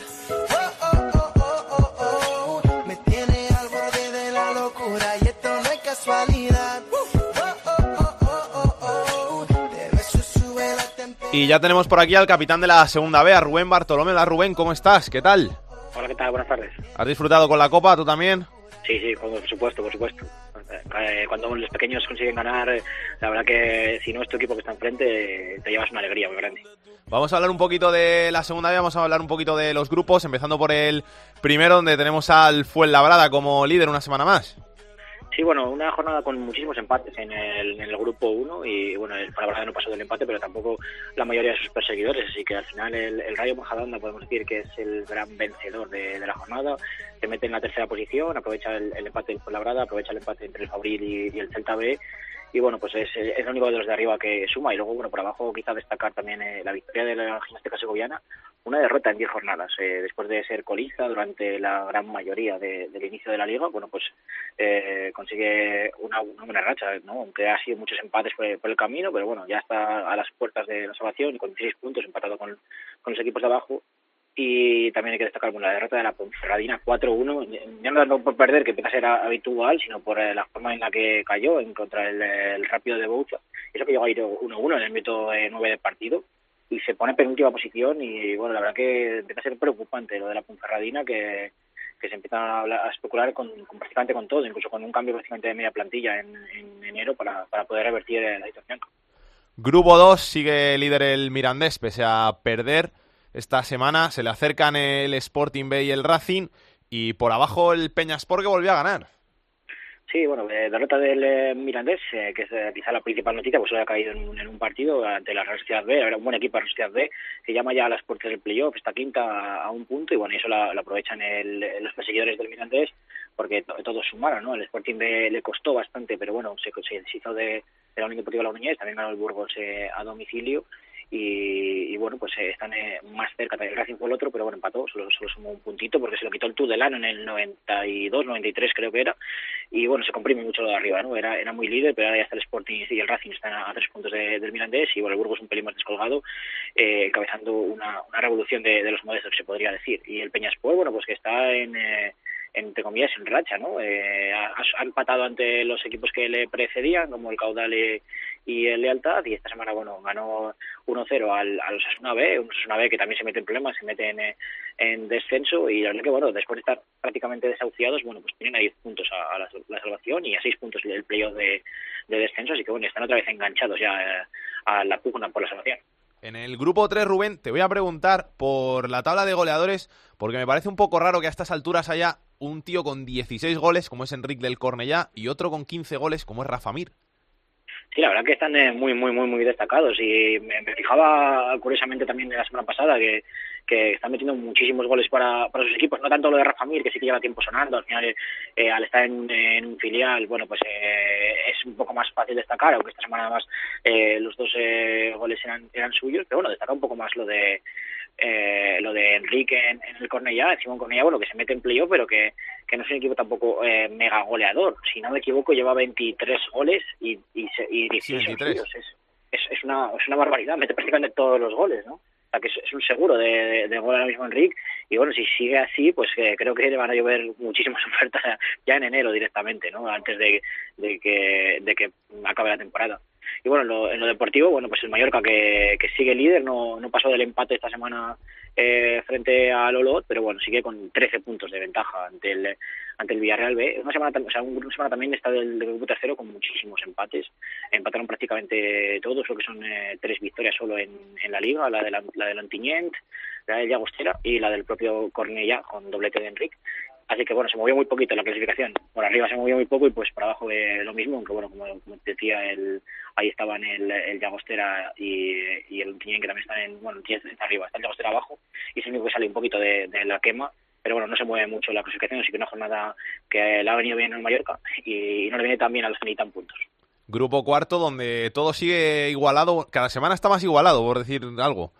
[SPEAKER 29] Y
[SPEAKER 1] ya tenemos por aquí al capitán de la segunda B, a Rubén Bartolomé. Hola Rubén, ¿cómo estás? ¿Qué tal?
[SPEAKER 30] Hola, ¿qué tal? Buenas tardes.
[SPEAKER 1] ¿Has disfrutado con la copa tú también?
[SPEAKER 30] Sí, sí, por supuesto, por supuesto. Eh, cuando los pequeños consiguen ganar, eh, la verdad que si no es tu equipo que está enfrente, te llevas una alegría muy grande.
[SPEAKER 1] Vamos a hablar un poquito de la segunda B, vamos a hablar un poquito de los grupos, empezando por el primero, donde tenemos al Fuenlabrada como líder una semana más.
[SPEAKER 30] Sí, bueno, una jornada con muchísimos empates en el, en el grupo 1 y bueno, el Fuenlabrada no pasó del empate, pero tampoco la mayoría de sus perseguidores, así que al final el, el Rayo Majadahonda podemos decir que es el gran vencedor de, la jornada, se mete en la tercera posición, aprovecha el, empate del Fuenlabrada, aprovecha el empate entre el Fabril y, el Celta B y bueno, pues es, es el único de los de arriba que suma y luego, bueno, por abajo quizá destacar también eh, la victoria de la gimnástica segoviana una derrota en 10 jornadas. Eh, después de ser colista durante la gran mayoría de- del inicio de la liga, bueno, pues eh, consigue una, una buena racha, ¿no? aunque ha sido muchos empates por, por el camino, pero bueno, ya está a las puertas de la salvación con 16 puntos empatado con, con los equipos de abajo. Y también hay que destacar bueno, la derrota de la Ponferradina 4-1, ya no por perder, que empieza a ser habitual, sino por eh, la forma en la que cayó en contra el, Rápido de Bouza. Eso que llegó a ir 1-1 en el minuto eh, 9 del partido y se pone en penúltima posición y bueno, la verdad que empieza a ser preocupante lo de la Ponferradina que, que se empiezan a, a especular con, con prácticamente con todo, incluso con un cambio prácticamente de media plantilla en, en enero para, para poder revertir la situación.
[SPEAKER 1] Grupo 2 sigue líder el Mirandés, pese a perder esta semana. Se le acercan el Sporting B y el Racing. Y por abajo el Peñasport que volvió a ganar.
[SPEAKER 30] Sí, bueno, eh, derrota del eh, Mirandés, eh, que es eh, quizá la principal noticia, pues solo ha caído en un, en un partido ante la Real Sociedad B, era un buen equipo la Sociedad B, que llama ya a las puertas del playoff, está quinta a, un punto, y bueno, eso lo aprovechan el- los perseguidores del Mirandés, porque to- todos sumaron, ¿no? El Sporting B le costó bastante, pero bueno, se, se deshizo de, de la Unión Deportiva La Uniñez, también ganó el Burgos eh, a domicilio, y, y bueno, pues eh, están eh, más cerca del Racing fue el otro, pero bueno, empató, solo, solo sumó un puntito porque se lo quitó el Tudelano en el 92, 93 creo que era, y bueno, se comprime mucho lo de arriba, ¿no? Era, era muy líder, pero ahora ya está el Sporting y el Racing están a, tres puntos de- del Mirandés y bueno, el Burgos un pelín más descolgado, eh, encabezando una, una revolución de, de los modestos, se podría decir. Y el Peñaspor, bueno, pues que está en... eh, entre comillas, en racha, ¿no? Eh, ha, ha empatado ante los equipos que le precedían, como el Caudal y, el Lealtad, y esta semana, bueno, ganó 1-0 al, al Osasuna B, un Osasuna B que también se mete en problemas, se mete en, eh, en descenso, y la verdad que, bueno, después de estar prácticamente desahuciados, bueno, pues tienen a 10 puntos a, la, salvación y a 6 puntos del playoff de, de descenso, así que, bueno, están otra vez enganchados ya eh, a la pugna por la salvación.
[SPEAKER 1] En el grupo 3, Rubén, te voy a preguntar por la tabla de goleadores, porque me parece un poco raro que a estas alturas haya un tío con 16 goles, como es Enrique del Cornellá, y otro con 15 goles, como es Rafa Mir.
[SPEAKER 30] Sí, la verdad que están eh, muy, muy, muy, muy destacados. Y me, fijaba curiosamente también de la semana pasada que, que están metiendo muchísimos goles para, para sus equipos. No tanto lo de Rafa Mir, que sí que lleva tiempo sonando. Al final, eh, al estar en, un filial, bueno, pues eh, es un poco más fácil destacar, aunque esta semana además eh, los dos eh, goles eran, suyos. Pero bueno, destaca un poco más lo de eh, lo de Enrique en, en el Cornellá, encima un Cornellá, bueno, que se mete en playoff, pero que, que no es un equipo tampoco eh, mega goleador. Si no me equivoco, lleva 23 goles y, y, y 16 son
[SPEAKER 1] 23.
[SPEAKER 30] suyos. Es, es, es, una, es una barbaridad, mete prácticamente todos los goles, ¿no? O sea, que es, es un seguro de, de, de gol ahora mismo Enrique. Y bueno, si sigue así, pues eh, creo que le van a llover muchísimas ofertas ya en enero directamente, ¿no? Antes de, de, que, de que acabe la temporada. Y bueno, en lo, en lo deportivo, bueno, pues el Mallorca que, que sigue líder, no, no pasó del empate esta semana eh, frente al Olot, pero bueno, sigue con 13 puntos de ventaja ante el ante el Villarreal B. Una semana, o una semana también está del, del grupo tercero con muchísimos empates. Empataron prácticamente todos, lo que son eh, tres victorias solo en, en la liga, la de la, del Ontinyent, la del Llagostera y la del propio Cornellá con doblete de Enrique. Así que bueno, se movió muy poquito la clasificación. Por arriba se movió muy poco y pues por abajo lo mismo, aunque bueno, como, decía, el, ahí estaban el, el Llagostera y, el Ontinyent que también están en, bueno, está arriba, está el Llagostera abajo y es el único que sale un poquito de, la quema pero bueno, no se mueve mucho la clasificación, así que una jornada que le ha venido bien al Mallorca y no le viene tan bien al Zenit en puntos.
[SPEAKER 1] Grupo cuarto, donde todo sigue igualado. Cada semana está más igualado, por decir algo.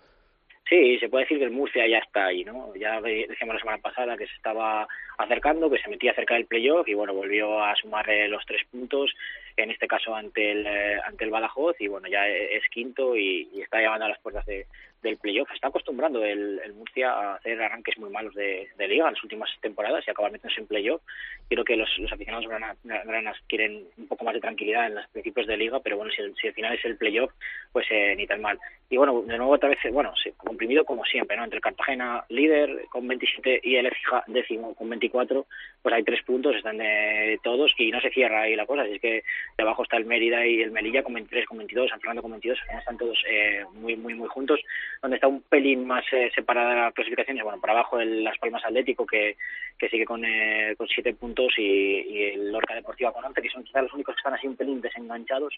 [SPEAKER 30] Sí, se puede decir que el Murcia ya está ahí, ¿no? Ya decíamos la semana pasada que se estaba acercando, que se metía cerca del playoff y bueno, volvió a sumar eh, los tres puntos, en este caso ante el eh, ante el Badajoz y bueno, ya es quinto y, y está llegando a las puertas de, del playoff. Está acostumbrando el, Murcia a hacer arranques muy malos de, liga en las últimas temporadas y acabar metiéndose en playoff. Creo que los, los aficionados grana- granas quieren un poco más de tranquilidad en los principios de liga, pero bueno, si, si al final es el playoff, pues eh, ni tan mal. Y bueno, de nuevo otra vez, eh, bueno, comprimido como siempre, ¿no? Entre Cartagena líder con 27 y el Ecija décimo con 24, pues hay tres puntos, están de todos y no se cierra ahí la cosa, así es que de abajo está el Mérida y el Melilla con 23, con 22, San Fernando con 22, al final están todos eh, muy, muy, muy juntos, donde está un pelín más eh, separada la clasificación, y bueno, por abajo el Las Palmas Atlético que, que sigue con, eh, con 7 puntos y, y el Lorca Deportiva con 11, que son quizás los únicos que están así un pelín desenganchados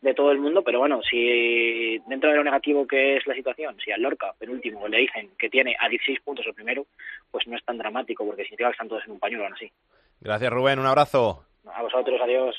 [SPEAKER 30] de todo el mundo, pero bueno, si dentro de lo negativo que es la situación, si al Lorca, penúltimo, le dicen que tiene a 16 puntos el primero, pues no es tan dramático, porque significa que están todos en un pañuelo, aún así.
[SPEAKER 1] Gracias, Rubén. Un abrazo.
[SPEAKER 30] A vosotros, adiós.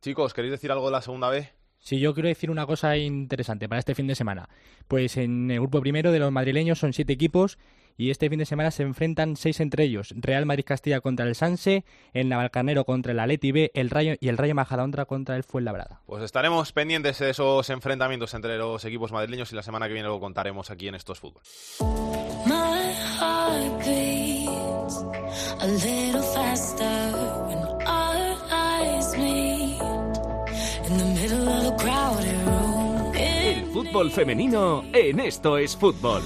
[SPEAKER 1] Chicos, ¿queréis decir algo de la segunda vez?
[SPEAKER 4] Sí, yo quiero decir una cosa interesante para este fin de semana. Pues en el grupo primero de los madrileños son siete equipos y este fin de semana se enfrentan seis entre ellos. Real Madrid Castilla contra el Sanse, el Navalcarnero contra el Atleti B el Rayo, y el Rayo Majadahonda contra el Fuenlabrada.
[SPEAKER 1] Pues estaremos pendientes de esos enfrentamientos entre los equipos madrileños y la semana que viene lo contaremos aquí en Estos Fútbol.
[SPEAKER 9] Fútbol femenino en Esto es Fútbol.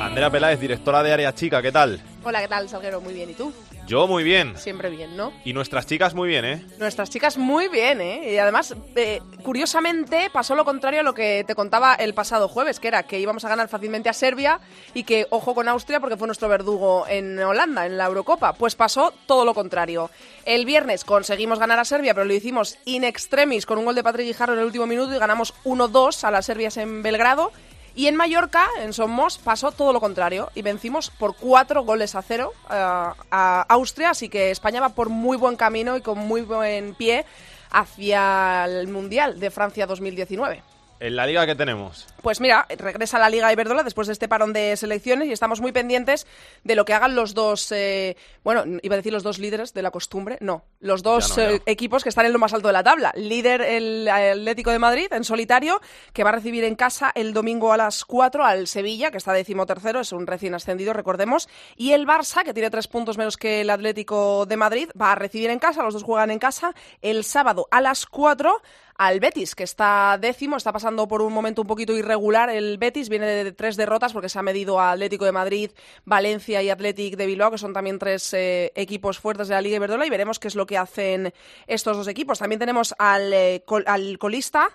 [SPEAKER 1] Andrea Peláez, directora de Área Chica, ¿qué tal?
[SPEAKER 31] Hola, ¿qué tal, Salguero? Muy bien. ¿Y tú?
[SPEAKER 1] Yo muy bien.
[SPEAKER 31] Siempre bien, ¿no?
[SPEAKER 1] Y nuestras chicas muy bien, ¿eh?
[SPEAKER 31] Nuestras chicas muy bien, ¿eh? Y además, eh, curiosamente, pasó lo contrario a lo que te contaba el pasado jueves, que era que íbamos a ganar fácilmente a Serbia y que ojo con Austria porque fue nuestro verdugo en Holanda, en la Eurocopa. Pues pasó todo lo contrario. El viernes conseguimos ganar a Serbia, pero lo hicimos in extremis con un gol de Patrick Guijarro en el último minuto y ganamos 1-2 a las serbias en Belgrado. Y en Mallorca, en Somos, pasó todo lo contrario y vencimos por cuatro goles a cero eh, a Austria, así que España va por muy buen camino y con muy buen pie hacia el Mundial de Francia 2019.
[SPEAKER 1] En la liga que tenemos.
[SPEAKER 31] Pues mira, regresa la Liga Iberdrola después de este parón de selecciones y estamos muy pendientes de lo que hagan los dos, eh, bueno, iba a decir los dos líderes de la costumbre, no, los dos
[SPEAKER 1] Ya no, ya
[SPEAKER 31] eh, equipos que están en lo más alto de la tabla. Líder el Atlético de Madrid en solitario, que va a recibir en casa el domingo a las 4 al Sevilla, que está decimotercero, es un recién ascendido, recordemos, y el Barça, que tiene tres puntos menos que el Atlético de Madrid, va a recibir en casa, los dos juegan en casa, el sábado a las 4 al Betis, que está décimo, está pasando por un momento un poquito irregular. El Betis viene de tres derrotas porque se ha medido a Atlético de Madrid, Valencia y Athletic de Bilbao, que son también tres eh, equipos fuertes de la Liga Iberdrola, y veremos qué es lo que hacen estos dos equipos. También tenemos al, eh, al colista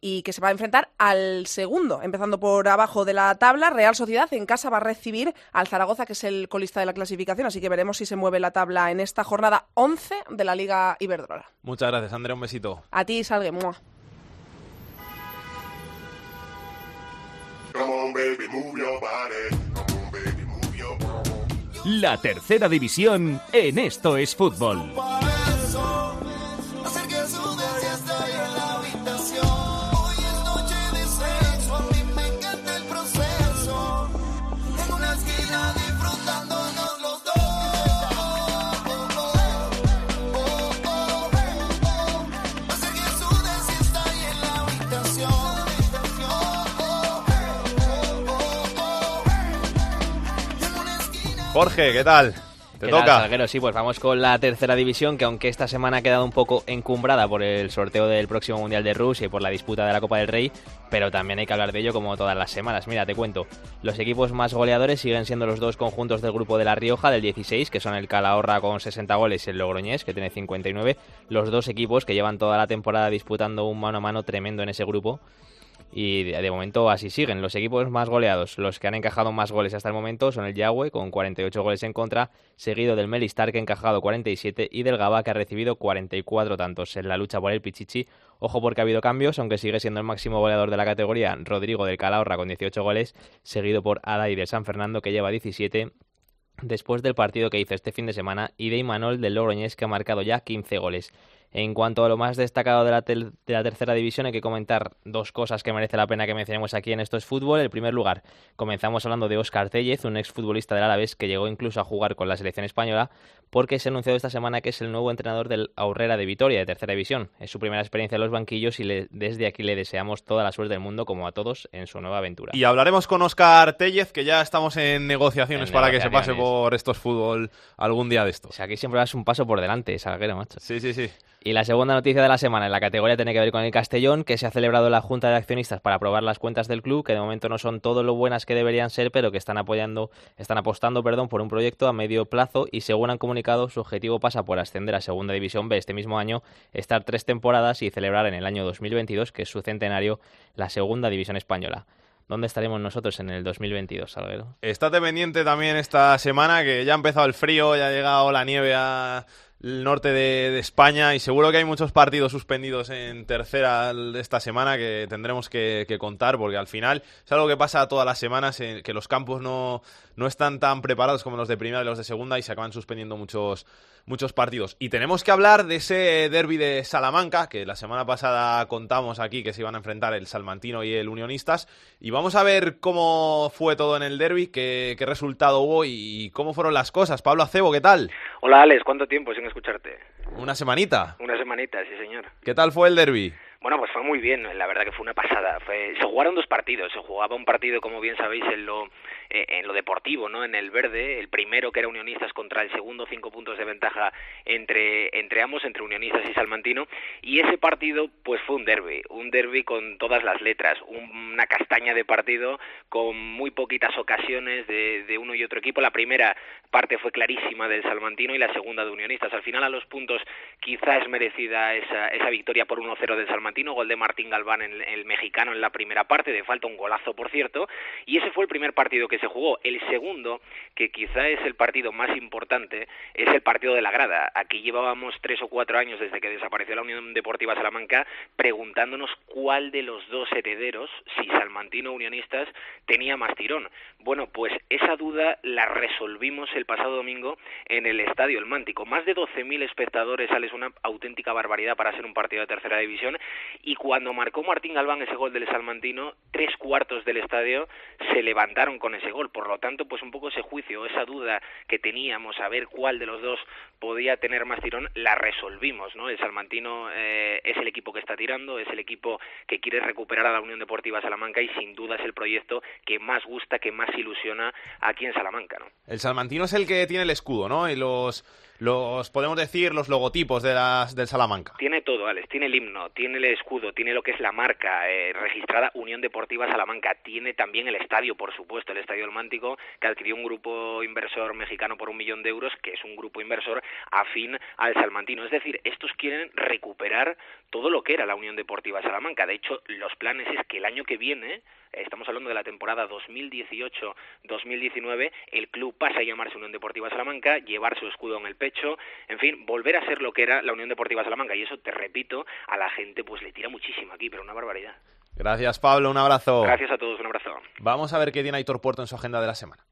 [SPEAKER 31] y que se va a enfrentar al segundo, empezando por abajo de la tabla. Real Sociedad en casa va a recibir al Zaragoza, que es el colista de la clasificación, así que veremos si se mueve la tabla en esta jornada 11 de la Liga Iberdrola.
[SPEAKER 1] Muchas gracias, Andrea, un besito.
[SPEAKER 31] A ti, Salgue. ¡mua!
[SPEAKER 9] La tercera división en Esto es Fútbol.
[SPEAKER 29] Hacer que sude si estoy en la habitación.
[SPEAKER 1] Jorge, ¿qué tal? Te
[SPEAKER 2] ¿Qué tal,
[SPEAKER 1] toca.
[SPEAKER 2] Sí, pues vamos con la tercera división, que aunque esta semana ha quedado un poco encumbrada por el sorteo del próximo Mundial de Rusia y por la disputa de la Copa del Rey, pero también hay que hablar de ello como todas las semanas. Mira, te cuento, los equipos más goleadores siguen siendo los dos conjuntos del grupo de La Rioja del 16, que son el Calahorra con 60 goles y el Logroñés, que tiene 59, los dos equipos que llevan toda la temporada disputando un mano a mano tremendo en ese grupo. Y de, momento así siguen. Los equipos más goleados, los que han encajado más goles hasta el momento, son el Yagüe con 48 goles en contra, seguido del Melistar que ha encajado 47 y del Gaba que ha recibido 44 tantos en la lucha por el Pichichi. Ojo porque ha habido cambios, aunque sigue siendo el máximo goleador de la categoría Rodrigo del Calahorra con 18 goles, seguido por Adai del San Fernando que lleva 17 después del partido que hizo este fin de semana y de Imanol del Logroñés que ha marcado ya 15 goles. En cuanto a lo más destacado de la, tel- de la tercera división, hay que comentar dos cosas que merece la pena que mencionemos aquí en Esto es Fútbol. En primer lugar, comenzamos hablando de Óscar Tellez, un exfutbolista del Alavés que llegó incluso a jugar con la selección española, porque se ha anunciado esta semana que es el nuevo entrenador del Aurrera de Vitoria, de tercera división. Es su primera experiencia en los banquillos y le- desde aquí le deseamos toda la suerte del mundo, como a todos, en su nueva aventura.
[SPEAKER 1] Y hablaremos con Oscar Tellez, que ya estamos en negociaciones
[SPEAKER 2] En
[SPEAKER 1] para que se pase por estos fútbol algún día de estos.
[SPEAKER 2] O sea, aquí siempre vas un paso por delante, Salguero, macho.
[SPEAKER 1] Sí, sí, sí.
[SPEAKER 2] Y la segunda noticia de la semana en la categoría tiene que ver con el Castellón, que se ha celebrado la Junta de Accionistas para aprobar las cuentas del club, que de momento no son todo lo buenas que deberían ser, pero que están apoyando, están apostando, perdón, por un proyecto a medio plazo y según han comunicado, su objetivo pasa por ascender a Segunda División B este mismo año, estar tres temporadas y celebrar en el año 2022, que es su centenario, la Segunda División Española. ¿Dónde estaremos nosotros en el 2022, Salguero?
[SPEAKER 1] Estate pendiente también esta semana que ya ha empezado el frío, ya ha llegado la nieve a el norte de, España y seguro que hay muchos partidos suspendidos en tercera esta semana que tendremos que, contar porque al final es algo que pasa todas las semanas, eh, que los campos no, no están tan preparados como los de primera y los de segunda y se acaban suspendiendo muchos, muchos partidos. Y tenemos que hablar de ese derby de Salamanca, que la semana pasada contamos aquí que se iban a enfrentar el Salmantino y el Unionistas. Y vamos a ver cómo fue todo en el derby, qué, qué resultado hubo y cómo fueron las cosas. Pablo Acebo, ¿qué tal?
[SPEAKER 32] Hola Alex, ¿cuánto tiempo sin escucharte?
[SPEAKER 1] Una semanita.
[SPEAKER 32] Una semanita, sí señor.
[SPEAKER 1] ¿Qué tal fue el derby?
[SPEAKER 32] Bueno, pues fue muy bien, la verdad que fue una pasada. Fue, se jugaron dos partidos, se jugaba un partido, como bien sabéis, en lo, en lo deportivo, ¿no? En el verde, el primero que era Unionistas contra el segundo, cinco puntos de ventaja entre, entre ambos, entre Unionistas y Salmantino, y ese partido pues fue un derby, un derby con todas las letras, una castaña de partido con muy poquitas ocasiones de, de uno y otro equipo. La primera parte fue clarísima del Salmantino y la segunda de Unionistas. Al final a los puntos quizás es merecida esa, esa victoria por 1-0 del Salmantino, gol de Martín Galván en el mexicano en la primera parte, de falta un golazo por cierto, y ese fue el primer partido que se jugó. El segundo, que quizá es el partido más importante, es el partido de la grada. Aquí llevábamos tres o cuatro años desde que desapareció la Unión Deportiva Salamanca preguntándonos cuál de los dos herederos, si Salmantino o Unionistas, tenía más tirón. Bueno, pues esa duda la resolvimos el pasado domingo en el Estadio El Mántico. Más de 12.000 espectadores, es una auténtica barbaridad para ser un partido de tercera división. Y cuando marcó Martín Galván ese gol del Salmantino, tres cuartos del estadio se levantaron con ese gol. Por lo tanto, pues un poco ese juicio, esa duda que teníamos a ver cuál de los dos podía tener más tirón, la resolvimos, ¿no? El Salmantino eh, es el equipo que está tirando, es el equipo que quiere recuperar a la Unión Deportiva Salamanca y sin duda es el proyecto que más gusta, que más ilusiona aquí en Salamanca, ¿no?
[SPEAKER 1] El Salmantino es el que tiene el escudo, ¿no? Y los los podemos decir los logotipos de las del Salamanca.
[SPEAKER 32] Tiene todo, Alex. Tiene el himno, tiene el escudo, tiene lo que es la marca eh, registrada Unión Deportiva Salamanca. Tiene también el estadio, por supuesto, el Estadio del Mántico, que adquirió un grupo inversor mexicano por un millón de euros, que es un grupo inversor afín al salmantino. Es decir, estos quieren recuperar todo lo que era la Unión Deportiva Salamanca. De hecho, los planes es que el año que viene estamos hablando de la temporada 2018-2019, el club pasa a llamarse Unión Deportiva Salamanca, llevar su escudo en el pecho, en fin, volver a ser lo que era la Unión Deportiva Salamanca. Y eso, te repito, a la gente pues le tira muchísimo aquí, pero una barbaridad.
[SPEAKER 1] Gracias, Pablo. Un abrazo.
[SPEAKER 32] Gracias a todos. Un abrazo.
[SPEAKER 1] Vamos a ver qué tiene Aitor Puerto en su agenda de la semana.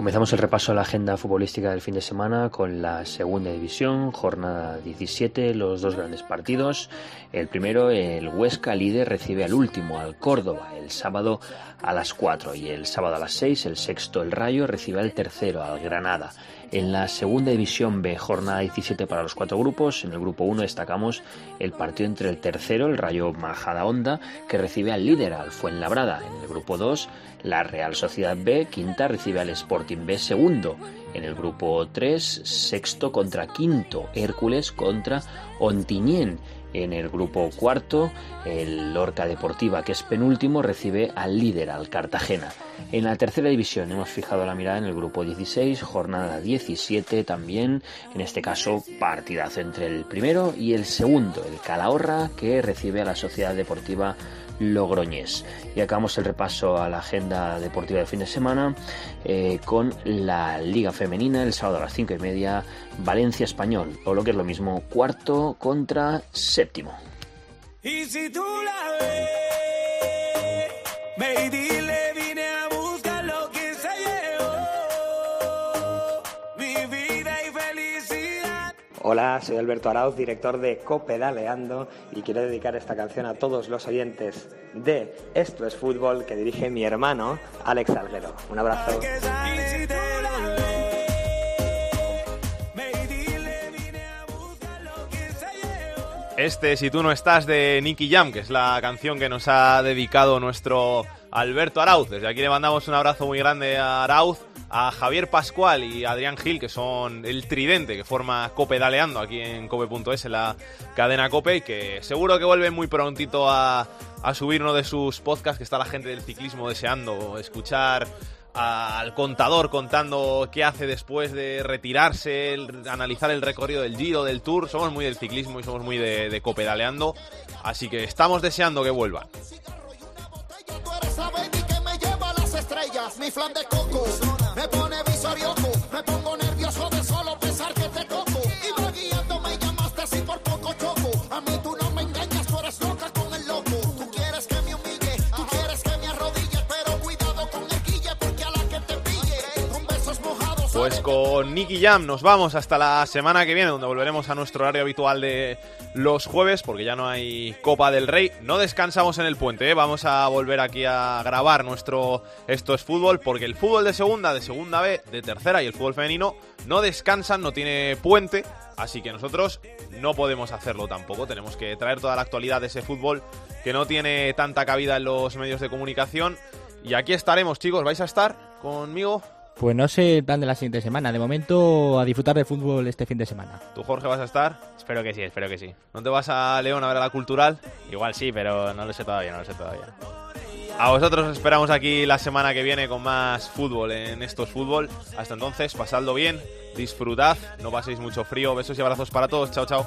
[SPEAKER 33] Comenzamos el repaso a la agenda futbolística del fin de semana con la segunda división, jornada 17, los dos grandes partidos. El primero, el Huesca líder, recibe al último, al Córdoba, el sábado a las 4 y el sábado a las 6, el sexto, el Rayo, recibe al tercero, al Granada. En la segunda división B, jornada 17 para los cuatro grupos. En el grupo 1 destacamos el partido entre el tercero, el Rayo Majadahonda, que recibe al líder, al Fuenlabrada. En el grupo 2, la Real Sociedad B, quinta, recibe al Sporting B, segundo. En el grupo 3, sexto contra quinto, Hércules contra Ontiñén. En el grupo cuarto, el Lorca Deportiva, que es penúltimo, recibe al líder, al Cartagena. En la tercera división hemos fijado la mirada en el grupo 16, jornada 17 también, en este caso partidazo entre el primero y el segundo, el Calahorra, que recibe a la Sociedad Deportiva Logroñés. Y acabamos el repaso a la agenda deportiva de fin de semana eh, con la Liga Femenina el sábado a las 5 y media, Valencia Español, o lo que es lo mismo, cuarto contra séptimo.
[SPEAKER 29] Y si tú la ves, ve y dile, vine a buscar lo que se llevó. Mi vida y felicidad.
[SPEAKER 34] Hola, soy Alberto Arauz, director de Copedaleando y quiero dedicar esta canción a todos los oyentes de Esto es Fútbol que dirige mi hermano Alex Alguero. Un abrazo.
[SPEAKER 29] Y si tú la ves,
[SPEAKER 1] Este, si tú no estás, de Nicky Jam, que es la canción que nos ha dedicado nuestro Alberto Arauz. Desde aquí le mandamos un abrazo muy grande a Arauz, a Javier Pascual y a Adrián Gil, que son el tridente que forma Cope Daleando aquí en cope.es, la cadena Cope, y que seguro que vuelve muy prontito a subir uno de sus podcasts, que está la gente del ciclismo deseando escuchar al contador contando qué hace después de retirarse, analizar el recorrido del Giro, del Tour. Somos muy del ciclismo y somos muy de, copedaleando. Así que estamos deseando que vuelvan.
[SPEAKER 29] mi flan de coco. Me pone
[SPEAKER 1] Pues con Nicky Jam nos vamos hasta la semana que viene, donde volveremos a nuestro horario habitual de los jueves, porque ya no hay Copa del Rey. No descansamos en el puente, ¿eh? vamos a volver aquí a grabar nuestro Esto es Fútbol, porque el fútbol de segunda, de segunda B, de tercera y el fútbol femenino no descansan, no tiene puente. Así que nosotros no podemos hacerlo tampoco. Tenemos que traer toda la actualidad de ese fútbol que no tiene tanta cabida en los medios de comunicación. Y aquí estaremos, chicos. ¿Vais a estar conmigo?
[SPEAKER 4] Pues no sé el plan de la siguiente semana. De momento, a disfrutar de fútbol este fin de semana.
[SPEAKER 1] ¿Tú, Jorge, vas a estar?
[SPEAKER 2] Espero que sí, espero que sí.
[SPEAKER 1] ¿No te vas a León a ver a la cultural?
[SPEAKER 2] Igual sí, pero no lo sé todavía, no lo sé todavía.
[SPEAKER 1] A vosotros os esperamos aquí la semana que viene con más fútbol en estos fútbol. Hasta entonces, pasadlo bien, disfrutad, no paséis mucho frío. Besos y abrazos para todos. Chao, chao.